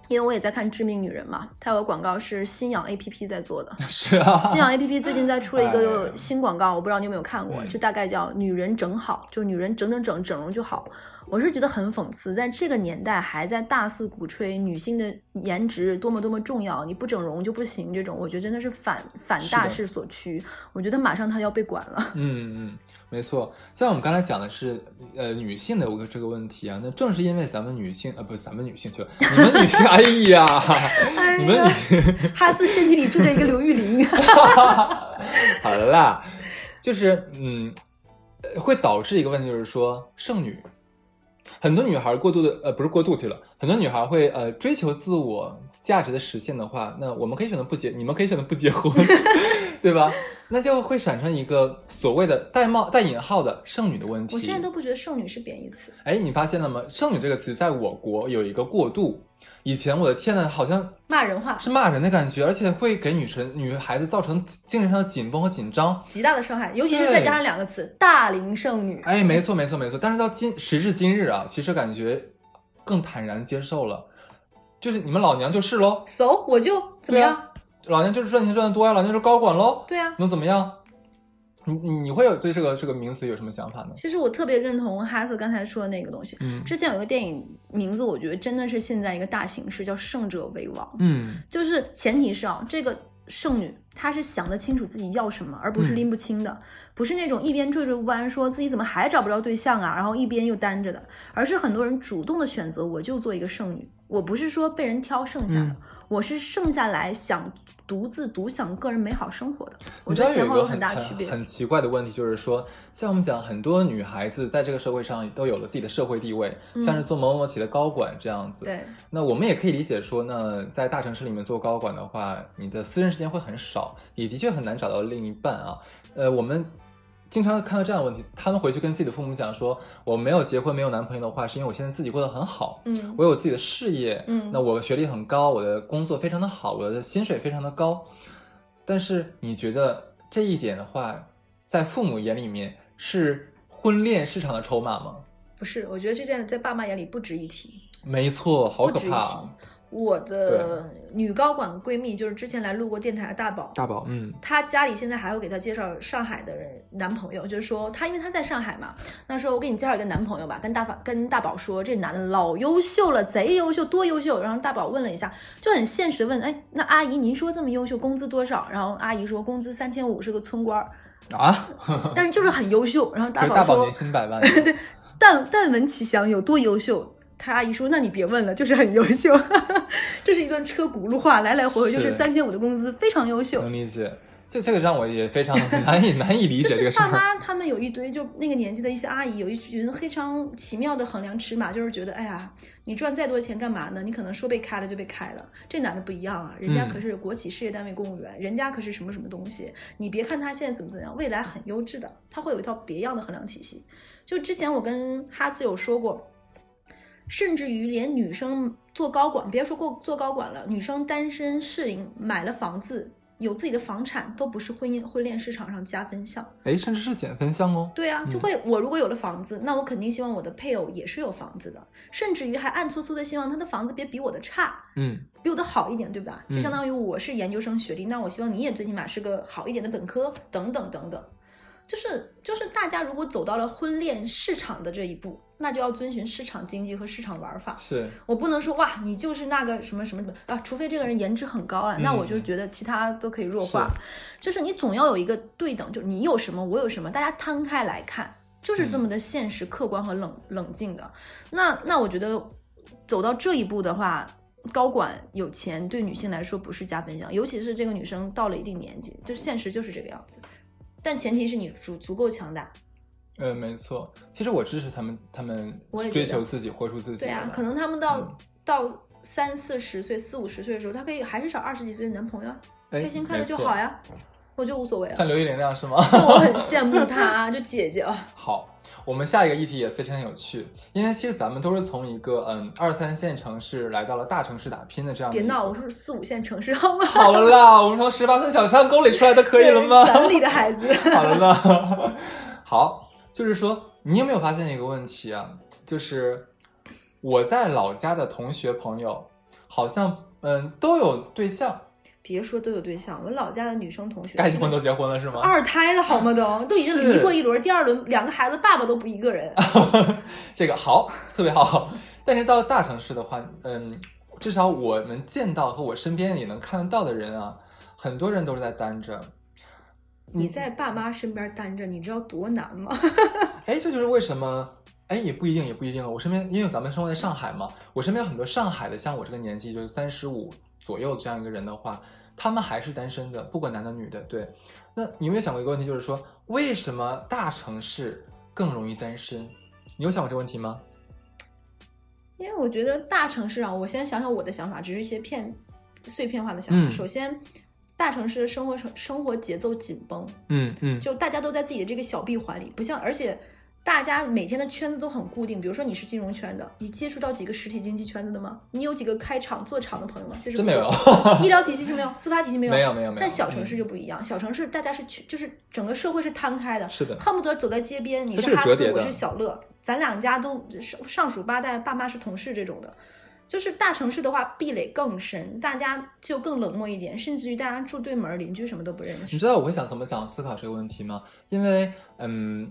因为我也在看《致命女人》嘛，它有个广告是新氧 APP 在做的。*laughs* 是啊，新氧 APP 最近在出了一 *laughs* 哎个新广告，我不知道你有没有看过，嗯就大概叫“女人整好”，就女人整整整整容就好。我是觉得很讽刺，在这个年代还在大肆鼓吹女性的颜值多么多么重要，你不整容就不行，这种我觉得真的是反反大势所趋。我觉得马上她要被管了。嗯嗯，没错。像我们刚才讲的是呃女性的这个问题啊，那正是因为咱们女性呃，不是咱们女性去了，你们女性，哎呀，你们女哈斯身体里住着一个刘玉玲，*laughs* 好了啦，就是嗯，呃会导致一个问题，就是说剩女，很多女孩过度的呃不是过度去了，很多女孩会呃追求自我价值的实现的话，那我们可以选择不结，你们可以选择不结婚，对吧？那就会产生一个所谓的带冒带引号的剩女的问题。我现在都不觉得剩女是贬义词。哎，你发现了吗？剩女这个词在我国有一个过渡。以前我的天呐，好像骂人话是骂人的感觉，而且会给女生、女孩子造成精神上的紧绷和紧张。极大的伤害，尤其是再加上两个词“大龄剩女”。哎，没错，没错，没错。但是到今时至今日啊，其实感觉更坦然接受了，就是你们老娘就是喽，，so 我就怎么样？老娘就是赚钱赚的多呀，老娘就是高管喽，对啊，能怎么样？你你你会有对这个这个名词有什么想法呢？其实我特别认同哈斯刚才说的那个东西。嗯之前有一个电影名字，我觉得真的是现在一个大形势，叫“胜者为王”。嗯就是前提是啊，这个剩女她是想得清楚自己要什么，而不是嗯拎不清的，不是那种一边惴惴不安，说自己怎么还找不着对象啊，然后一边又单着的，而是很多人主动的选择，我就做一个剩女。我不是说被人挑剩下的，嗯我是剩下来想独自独享个人美好生活的。我你知觉得前后有很大区别。很很奇怪的问题，就是说，像我们讲，很多女孩子在这个社会上都有了自己的社会地位，嗯像是做某某企的高管这样子。对，那我们也可以理解说，那在大城市里面做高管的话，你的私人时间会很少，也的确很难找到另一半啊。呃，我们经常看到这样的问题，他们回去跟自己的父母讲说，我没有结婚，没有男朋友的话，是因为我现在自己过得很好，嗯我有自己的事业，嗯那我学历很高，我的工作非常的好，我的薪水非常的高。但是你觉得这一点的话，在父母眼里面是婚恋市场的筹码吗？不是，我觉得这件在爸妈眼里不值一提。没错，好可怕啊！我的女高管闺蜜就是之前来录过电台的大宝，大宝，嗯她家里现在还会给她介绍上海的人男朋友，就是说她因为她在上海嘛，那说我给你介绍一个男朋友吧，跟大宝跟大宝说这男的老优秀了，贼优秀，多优秀。然后大宝问了一下，就很现实的问，哎，那阿姨您说这么优秀，工资多少？然后阿姨说工资三千五，是个村官儿。啊，但是就是很优秀。然后大宝说 *laughs* 大宝年，薪百万，*laughs* 对但但闻其详有多优秀？他阿姨说：“那你别问了，就是很优秀。*laughs* ”这是一段车轱辘话，来来回回就是是三千五的工资，非常优秀。能理解。这这个让我也非常 *laughs* 难以难以理解这个事儿。爸妈他们有一堆，就那个年纪的一些阿姨，有一群非常奇妙的衡量尺码，就是觉得，哎呀，你赚再多钱干嘛呢？你可能说被开了就被开了。这男的不一样啊，人家嗯可是国企事业单位公务员，人家可是什么什么东西。你别看他现在怎么怎么样，未来很优质的，他会有一套别样的衡量体系。就之前我跟哈兹有说过，甚至于连女生做高管，别说过做高管了，女生单身适龄买了房子。有自己的房产都不是婚姻婚恋市场上加分项，哎，甚至是减分项哦。对啊，就会我如果有了房子，那我肯定希望我的配偶也是有房子的，甚至于还暗搓搓的希望他的房子别比我的差，嗯，比我的好一点，对吧？就嗯相当于我是研究生学历，那我希望你也最起码是个好一点的本科，等等等等。就是就是大家如果走到了婚恋市场的这一步，那就要遵循市场经济和市场玩法。是我不能说哇，你就是那个什么什么什么啊，除非这个人颜值很高啊，那我就嗯觉得其他都可以弱化。就是你总要有一个对等，就是你有什么我有什么，大家摊开来看，就是这么的现实、客观和冷冷静的。那那我觉得走到这一步的话，高管有钱对女性来说不是加分项，尤其是这个女生到了一定年纪，就现实就是这个样子。但前提是你足足够强大。呃，没错。其实我支持他们，他们追求自己，活出自己。对啊，可能他们到、嗯到三四十岁、四五十岁的时候，他可以还是找二十几岁的男朋友开心快乐就好呀，我就无所谓了。像刘亦玲那样是吗？我很羡慕她，就姐姐啊，*laughs* 好，我们下一个议题也非常有趣，因为其实咱们都是从一个嗯二三线城市来到了大城市打拼的这样的。别闹，我是四五线城市好吗？*laughs* 好了啦，我们从十八寸小山沟里出来的可以了吗？城里的孩子，*laughs* 好了呢，好，就是说，你有没有发现一个问题啊？就是我在老家的同学朋友，好像嗯都有对象，别说都有对象，我老家的女生同学该结婚都结婚了是吗？二胎了好吗？都都已经离过一轮，第二轮两个孩子爸爸都不一个人。*laughs* 这个好，特别好。但是到大城市的话，嗯，至少我们见到和我身边也能看得到的人啊，很多人都是在单着。你在爸妈身边单着，你知道多难吗？*laughs* 哎，这就是为什么，哎，也不一定，也不一定了。我身边，因为咱们生活在上海嘛，我身边有很多上海的，像我这个年纪，就是三十五左右这样一个人的话，他们还是单身的，不管男的女的。对，那你有没有想过一个问题，就是说，为什么大城市更容易单身？你有想过这个问题吗？因为我觉得大城市啊，我先想想我的想法，只是一些片碎片化的想法。嗯首先，大城市的生活生生活节奏紧绷，嗯嗯，就大家都在自己的这个小闭环里，不像，而且大家每天的圈子都很固定。比如说你是金融圈的，你接触到几个实体经济圈子的吗？你有几个开厂做厂的朋友吗？其实真没有，医疗体系是没有，司法体系没有，没有没有没有。但小城市嗯就不一样，小城市大家是去，就是整个社会是摊开的，是的恨不得走在街边，你是是哈斯，有折叠的我是小乐，咱两家都上上属八代，爸妈是同事这种的。就是大城市的话，壁垒更深，大家就更冷漠一点，甚至于大家住对门儿，邻居什么都不认识。你知道我会想怎么想思考这个问题吗？因为，嗯，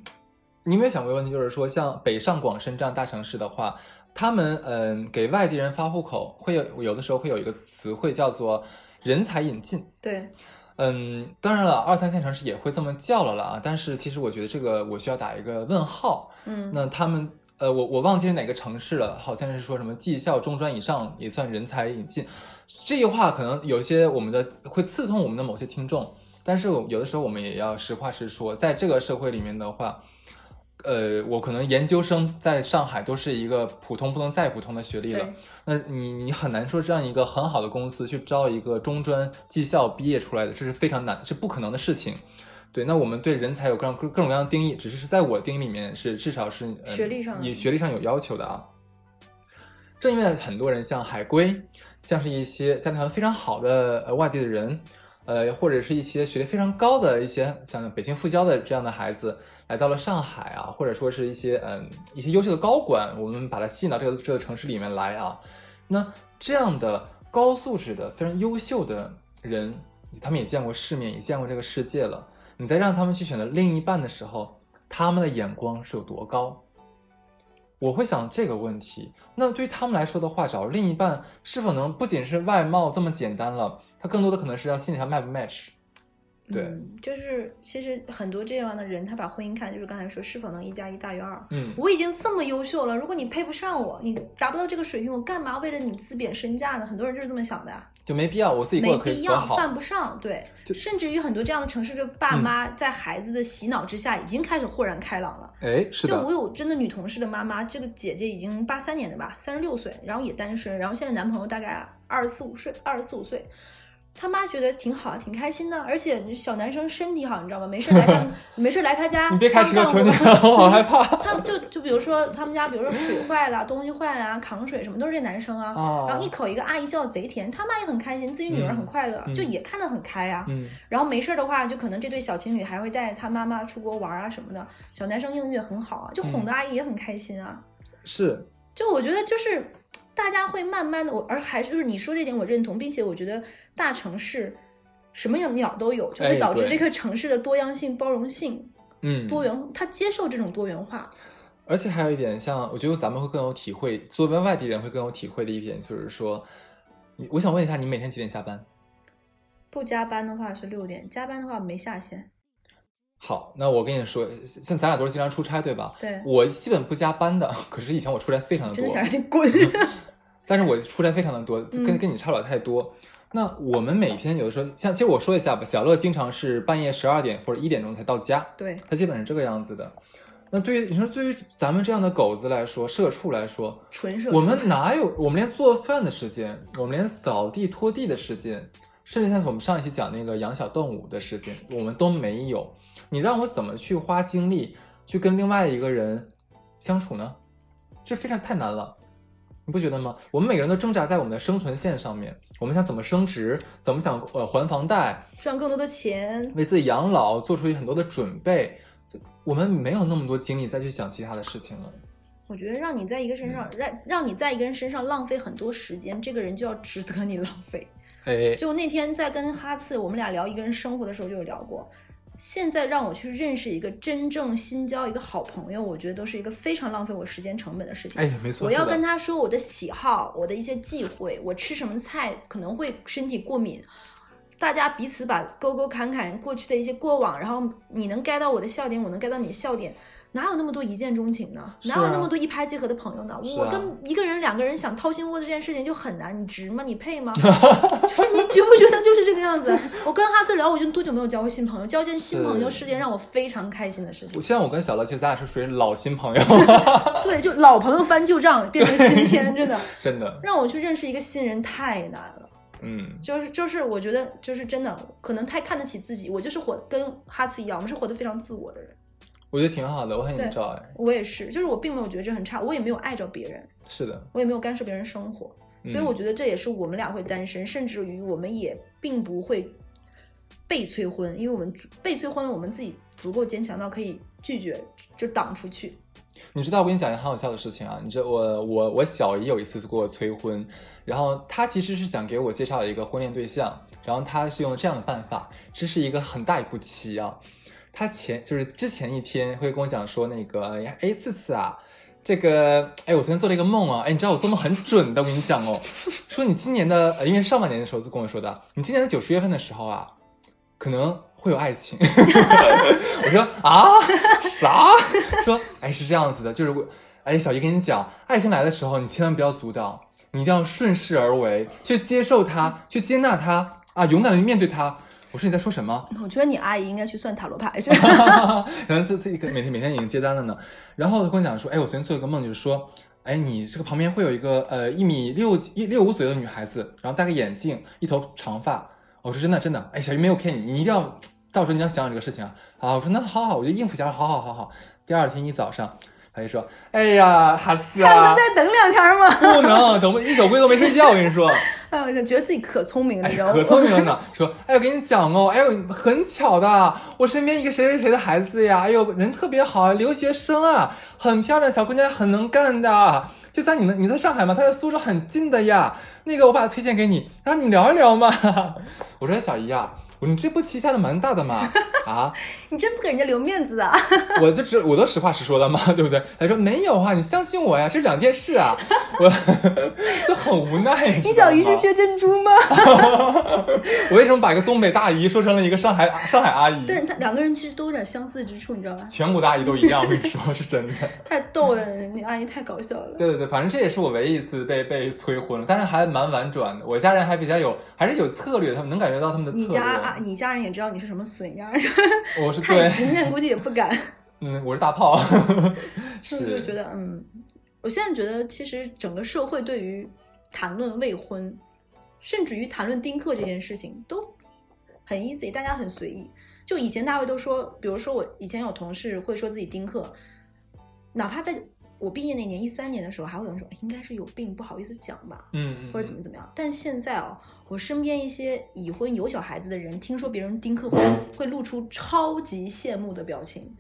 你有没有想过一个问题，就是说，像北上广深这样大城市的话，他们嗯给外地人发户口会有有的时候会有一个词汇叫做人才引进。对，嗯，当然了，二三线城市也会这么叫了啦。但是其实我觉得这个我需要打一个问号。嗯，那他们呃，我我忘记是哪个城市了，好像是说什么技校中专以上也算人才引进，这句话可能有些我们的会刺痛我们的某些听众，但是有的时候我们也要实话实说，在这个社会里面的话。呃，我可能研究生在上海都是一个普通不能再普通的学历了，那你你很难说这样一个很好的公司去招一个中专技校毕业出来的，这是非常难，是不可能的事情。对，那我们对人才有各种各各种各样的定义，只是是在我定义里面是至少是、呃、学历上以学历上有要求的啊。正因为很多人像海归，像是一些家庭条件非常好的呃外地的人，呃或者是一些学历非常高的一些像北京复交的这样的孩子，来到了上海啊，或者说是一些嗯一些优秀的高管，我们把他吸引到这个这个城市里面来啊。那这样的高素质的非常优秀的人，他们也见过世面，也见过这个世界了。你在让他们去选择另一半的时候，他们的眼光是有多高？我会想这个问题。那对于他们来说的话，找另一半是否能不仅是外貌这么简单了？他更多的可能是要心理上 match 不 match。对，嗯，就是其实很多这样的人，他把婚姻看就是刚才说是否能一加一大于二。嗯，我已经这么优秀了，如果你配不上我，你达不到这个水平，我干嘛为了你自贬身价呢？很多人就是这么想的呀。就没必要，我自己过没得可以必要。犯不上。对，甚至于很多这样的城市的爸妈，在孩子的洗脑之下，已经开始豁然开朗了。哎，是的就我，有真的女同事的妈妈，这个姐姐已经八三年的吧，三十六岁，然后也单身，然后现在男朋友大概二十四五岁，二十四五岁。他妈觉得挺好，挺开心的，而且小男生身体好，你知道吗？没事来他 *laughs* 没事来他家，你别开车，我好害怕。*laughs* 他们就就比如说他们家，比如说水坏了，东西坏了啊，扛水什么都是这男生啊。哦然后一口一个阿姨叫贼甜，他妈也很开心，自己女儿很快乐，嗯就也看得很开啊。嗯，然后没事的话，就可能这对小情侣还会带他妈妈出国玩啊什么的。小男生英语也很好啊，就哄的阿姨也很开心啊。是，就我觉得就是大家会慢慢的，我而还是就是你说这点我认同，并且我觉得大城市什么样鸟都有，就会导致这个城市的多样性、包容性、嗯，多元，他接受这种多元化。而且还有一点，像我觉得咱们会更有体会，作为外地人会更有体会的一点就是说，你我想问一下，你每天几点下班？不加班的话是六点，加班的话没下限。好，那我跟你说，像咱俩都是经常出差，对吧？对我基本不加班的，可是以前我出差非常的多真的，想让你滚。*laughs* 但是我出差非常的多，跟嗯跟你差不了太多。那我们每天有的时候，像其实我说一下吧，小乐经常是半夜十二点或者一点钟才到家，对，他基本是这个样子的。那对于你说，对于咱们这样的狗子来说，社畜来说，纯社我们哪有我们连做饭的时间，我们连扫地拖地的时间，甚至像我们上一期讲那个养小动物的时间，我们都没有。你让我怎么去花精力去跟另外一个人相处呢？这非常太难了，你不觉得吗？我们每个人都挣扎在我们的生存线上面，我们想怎么升职，怎么想呃还房贷，赚更多的钱。为自己养老做出很多的准备，我们没有那么多精力再去想其他的事情了。我觉得让你在一个身上，让让你在一个人身上浪费很多时间，这个人就要值得你浪费。哎，就那天在跟哈次我们俩聊一个人生活的时候就有聊过，现在让我去认识一个真正新交一个好朋友，我觉得都是一个非常浪费我时间成本的事情。哎，没错，我要跟他说我的喜好，我的一些忌讳，我吃什么菜可能会身体过敏。大家彼此把沟沟坎坎过去的一些过往，然后你能 get 到我的笑点，我能 get 到你的笑点，哪有那么多一见钟情呢？哪有那么多一拍即合的朋友呢？啊我跟一个人、两个人想掏心窝子这件事情就很难，你值吗？你配吗？*laughs* 就是 *laughs* 你觉不觉得就是这个样子？我跟哈斯聊，我已经多久没有交过新朋友？交见新朋友是是件让我非常开心的事情我。现在我跟小乐，其实咱俩是属于老新朋友，*laughs* 对，就老朋友翻旧账，变成新篇，真的。真的，让我去认识一个新人太难了，嗯，就是就是我觉得就是真的可能太看得起自己，我就是活跟哈斯一样，我们是活得非常自我的人，我觉得挺好的，我很对 enjoy。我也是，就是我并没有觉得这很差，我也没有碍着别人，是的，我也没有干涉别人生活，所以嗯我觉得这也是我们俩会单身，甚至于我们也并不会被催婚，因为我们被催婚了，我们自己足够坚强到可以拒绝，就挡出去。你知道我跟你讲一个很好笑的事情啊，你知道我我我小姨有一次给我催婚，然后她其实是想给我介绍一个婚恋对象，然后她是用这样的办法，这是一个很大一步棋啊。她前就是之前一天会跟我讲说那个，哎，次次啊，这个，哎，我昨天做了一个梦啊，哎，你知道我做梦很准的，我跟你讲哦，*laughs* 说你今年的，呃因为上半年的时候就跟我说的，你今年的九十月份的时候啊，可能会有爱情。*laughs* 我说啊，啥？说哎是这样子的，就是我，哎小姨跟你讲，爱情来的时候你千万不要阻挡，你一定要顺势而为，去接受它，去接纳它啊，勇敢的去面对它。我说你在说什么？*laughs* 我觉得你阿姨应该去算塔罗牌去。*laughs* 然后自自己每天每天已经接单了呢。然后他跟我讲说，哎，我昨天做了个梦，就是说，哎，你这个旁边会有一个呃一米六一六五左右的女孩子，然后戴个眼镜，一头长发。我说真的真的，哎，小鱼没有骗你，你一定要到时候你要想想这个事情啊。啊，我说那好好，我就应付一下，好好好好。第二天一早上，他就说，哎呀，哈斯还啊能，再等两天吗？不能，等不一宿龟都没睡觉，我跟你说。*laughs* 哎，我就觉得自己可聪明了，哎，你知道吗？可聪明了呢。说，哎，我跟你讲哦，哎呦，很巧的，我身边一个谁谁谁的孩子呀，哎呦，人特别好，留学生啊，很漂亮，小姑娘很能干的。就在你们，你在上海嘛，她在苏州很近的呀。那个，我把她推荐给你，然后你聊一聊嘛。*laughs* 我说小姨呀、我说你这步棋下的蛮大的嘛，啊，*laughs* 你真不给人家留面子啊！我就只我都实话实说的嘛，对不对？他说没有啊，你相信我呀，这两件事啊，我就很无奈。你小姨是薛珍珠吗？*laughs* 我为什么把一个东北大姨说成了一个上海上海阿姨？但他两个人其实都有点相似之处，你知道吧？全国的阿姨都一样，我跟你说是真的。*laughs* 太逗了，那阿姨太搞笑了。对对对，反正这也是我唯一一次被被催婚了，但是还蛮婉转的。我家人还比较有，还是有策略，他们能感觉到他们的策略。你家啊，你家人也知道你是什么损样，*laughs* 我是太直面，估计也不敢。嗯，我是大炮。*laughs* 是就觉得嗯，我现在觉得其实整个社会对于谈论未婚，甚至于谈论丁克这件事情都很 easy，大家很随意。就以前大卫都说，比如说我以前有同事会说自己丁克，哪怕在我毕业那年一三年的时候，还会有人说应该是有病，不好意思讲吧，嗯，或者怎么怎么样。但现在哦，我身边一些已婚有小孩子的人，听说别人丁克会会露出超级羡慕的表情。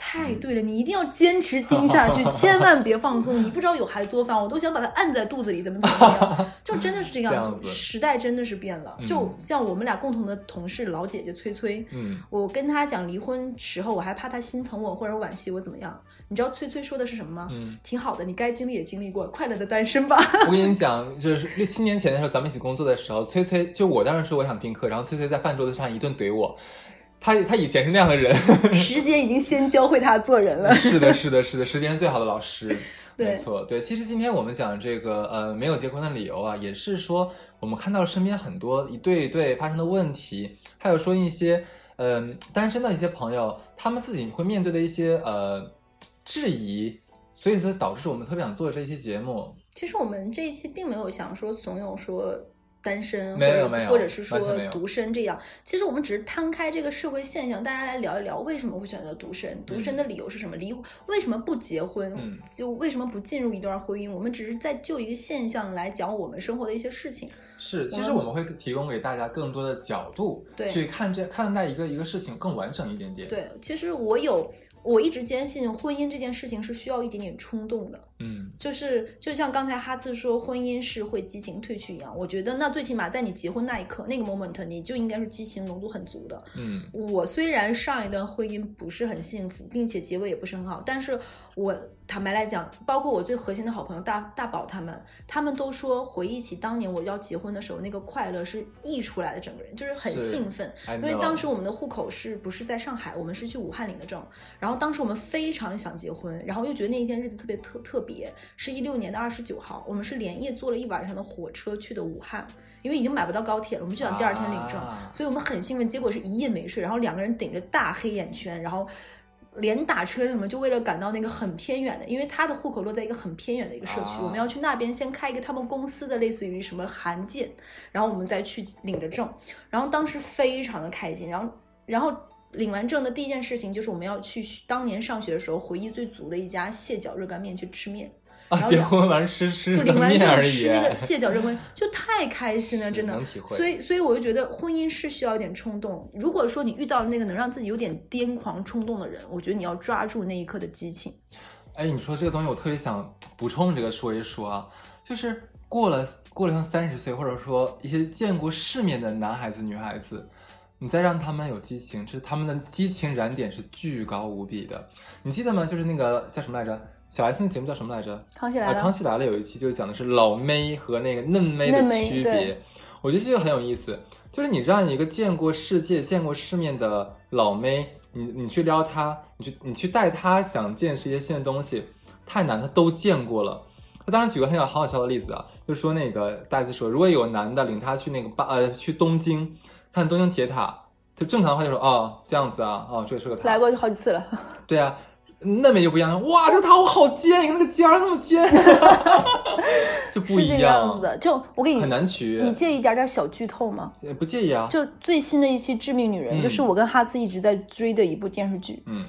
太对了，你一定要坚持盯下去，*laughs* 千万别放松。你不知道有孩子多烦，我都想把他按在肚子里，怎么怎么样？*laughs* 就真的是这样子，时代真的是变了。就像我们俩共同的同事老姐姐崔崔，嗯，我跟她讲离婚时候，我还怕她心疼我或者惋惜我怎么样？你知道崔崔说的是什么吗？嗯，挺好的，你该经历也经历过，快乐的单身吧。*laughs* 我跟你讲，就是六七年前的时候，咱们一起工作的时候，崔崔就我当时说我想丁克，然后崔崔在饭桌子上一顿怼我。他他以前是那样的人，*laughs* 时间已经先教会他做人了。*laughs* 是的，是的，是的，时间是最好的老师。没错，对。其实今天我们讲这个呃没有结婚的理由啊，也是说我们看到身边很多一对一对发生的问题，还有说一些嗯单身的一些朋友，他们自己会面对的一些呃质疑，所以说导致我们特别想做这一期节目。其实我们这一期并没有想说怂恿说。单身，没有没有，或者是说独身这样，其实我们只是摊开这个社会现象，大家来聊一聊为什么会选择独身，独身的理由是什么？离为什么不结婚？就为什么不进入一段婚姻？我们只是在就一个现象来讲我们生活的一些事情。是，其实我们会提供给大家更多的角度对去看这看待一个一个事情更完整一点点。对，其实我有。我一直坚信婚姻这件事情是需要一点点冲动的，嗯，就是就像刚才哈次说，婚姻是会激情褪去一样。我觉得那最起码在你结婚那一刻，那个 moment，你就应该是激情浓度很足的。嗯，我虽然上一段婚姻不是很幸福，并且结尾也不是很好，但是我坦白来讲，包括我最核心的好朋友大大宝他们，他们都说回忆起当年我要结婚的时候，那个快乐是溢出来的，整个人就是很兴奋，因为当时我们的户口是不是在上海，我们是去武汉领的证，然后。当时我们非常想结婚，然后又觉得那一天日子特别特特别，是一六年的二十九号，我们是连夜坐了一晚上的火车去的武汉，因为已经买不到高铁了，我们就想第二天领证，所以我们很兴奋。结果是一夜没睡，然后两个人顶着大黑眼圈，然后连打车什么，就为了赶到那个很偏远的，因为他的户口落在一个很偏远的一个社区，我们要去那边先开一个他们公司的类似于什么函件，然后我们再去领的证，然后当时非常的开心，然后然后。领完证的第一件事情就是我们要去当年上学的时候回忆最足的一家蟹脚热干面去吃面啊，结婚完吃吃就领完证吃那个蟹脚热干面就太开心了，真的。所以所以我就觉得婚姻是需要一点冲动。如果说你遇到了那个能让自己有点癫狂冲动的人，我觉得你要抓住那一刻的激情。哎，你说这个东西我特别想补充这个说一说啊，就是过了过了像三十岁或者说一些见过世面的男孩子女孩子。你再让他们有激情，这他们的激情燃点是巨高无比的。你记得吗？就是那个叫什么来着？小 S 那节目叫什么来着？康熙来了。康熙来了有一期就是讲的是老妹和那个嫩妹的区别。我觉得这个很有意思。就是你让一个见过世界、见过世面的老妹，你你去撩她，你去你去带她想见识一些新的东西，太难，她都见过了。他当时举个很好好笑的例子啊，就说那个大 S 说，如果有男的领她去那个巴呃去东京。看东京铁塔，就正常的话就说哦这样子啊，哦这是个塔，来过好几次了。对啊，那边就不一样，哇这个塔我好尖，你看那个尖儿那么尖，*laughs* 就不一样子的。就我给你很难取，你介意一点点小剧透吗？不介意啊。就最新的一期《致命女人》，就是我跟哈斯一直在追的一部电视剧。嗯，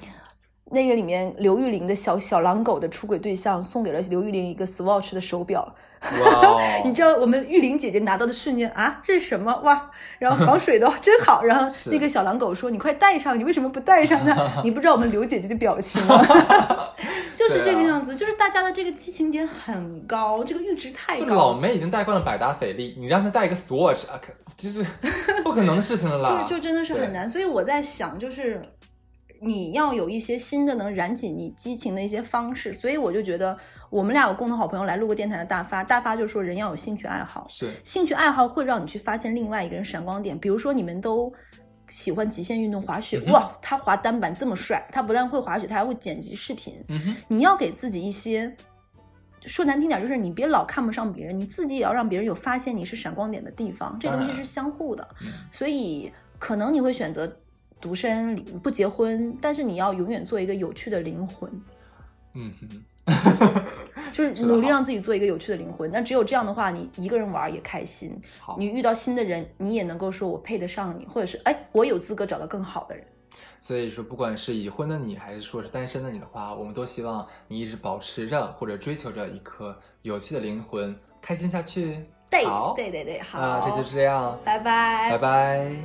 那个里面刘玉玲的小小狼狗的出轨对象送给了刘玉玲一个 Swatch 的手表。*laughs* 你知道我们玉玲姐姐拿到的瞬间啊，这是什么哇？然后防水的 *laughs* 真好。然后那个小狼狗说：“你快戴上，你为什么不戴上呢？”你不知道我们刘姐姐的表情吗？*laughs* 就是这个样子，就是大家的这个激情点很高，这个阈值太就高。老梅已经戴惯了百达翡丽，你让他戴一个 Swatch 啊，可就是不可能的事情了啦。就就真的是很难。所以我在想，就是你要有一些新的能燃起你激情的一些方式。所以我就觉得，我们俩有共同好朋友来录过电台的大发，大发就说人要有兴趣爱好，是兴趣爱好会让你去发现另外一个人闪光点。比如说你们都。喜欢极限运动滑雪，哇，他滑单板这么帅，他不但会滑雪，他还会剪辑视频。嗯，你要给自己一些，说难听点，就是你别老看不上别人，你自己也要让别人有发现你是闪光点的地方，这个东西是相互的。嗯所以可能你会选择独身不结婚，但是你要永远做一个有趣的灵魂，嗯哼，*laughs* 就是努力让自己做一个有趣的灵魂。那只有这样的话，你一个人玩也开心，好你遇到新的人，你也能够说我配得上你，或者是哎，我有资格找到更好的人。所以说，不管是已婚的你，还是说是单身的你的话，我们都希望你一直保持着或者追求着一颗有趣的灵魂，开心下去。对好，对对对，好，啊，这就是这样，拜拜，拜拜。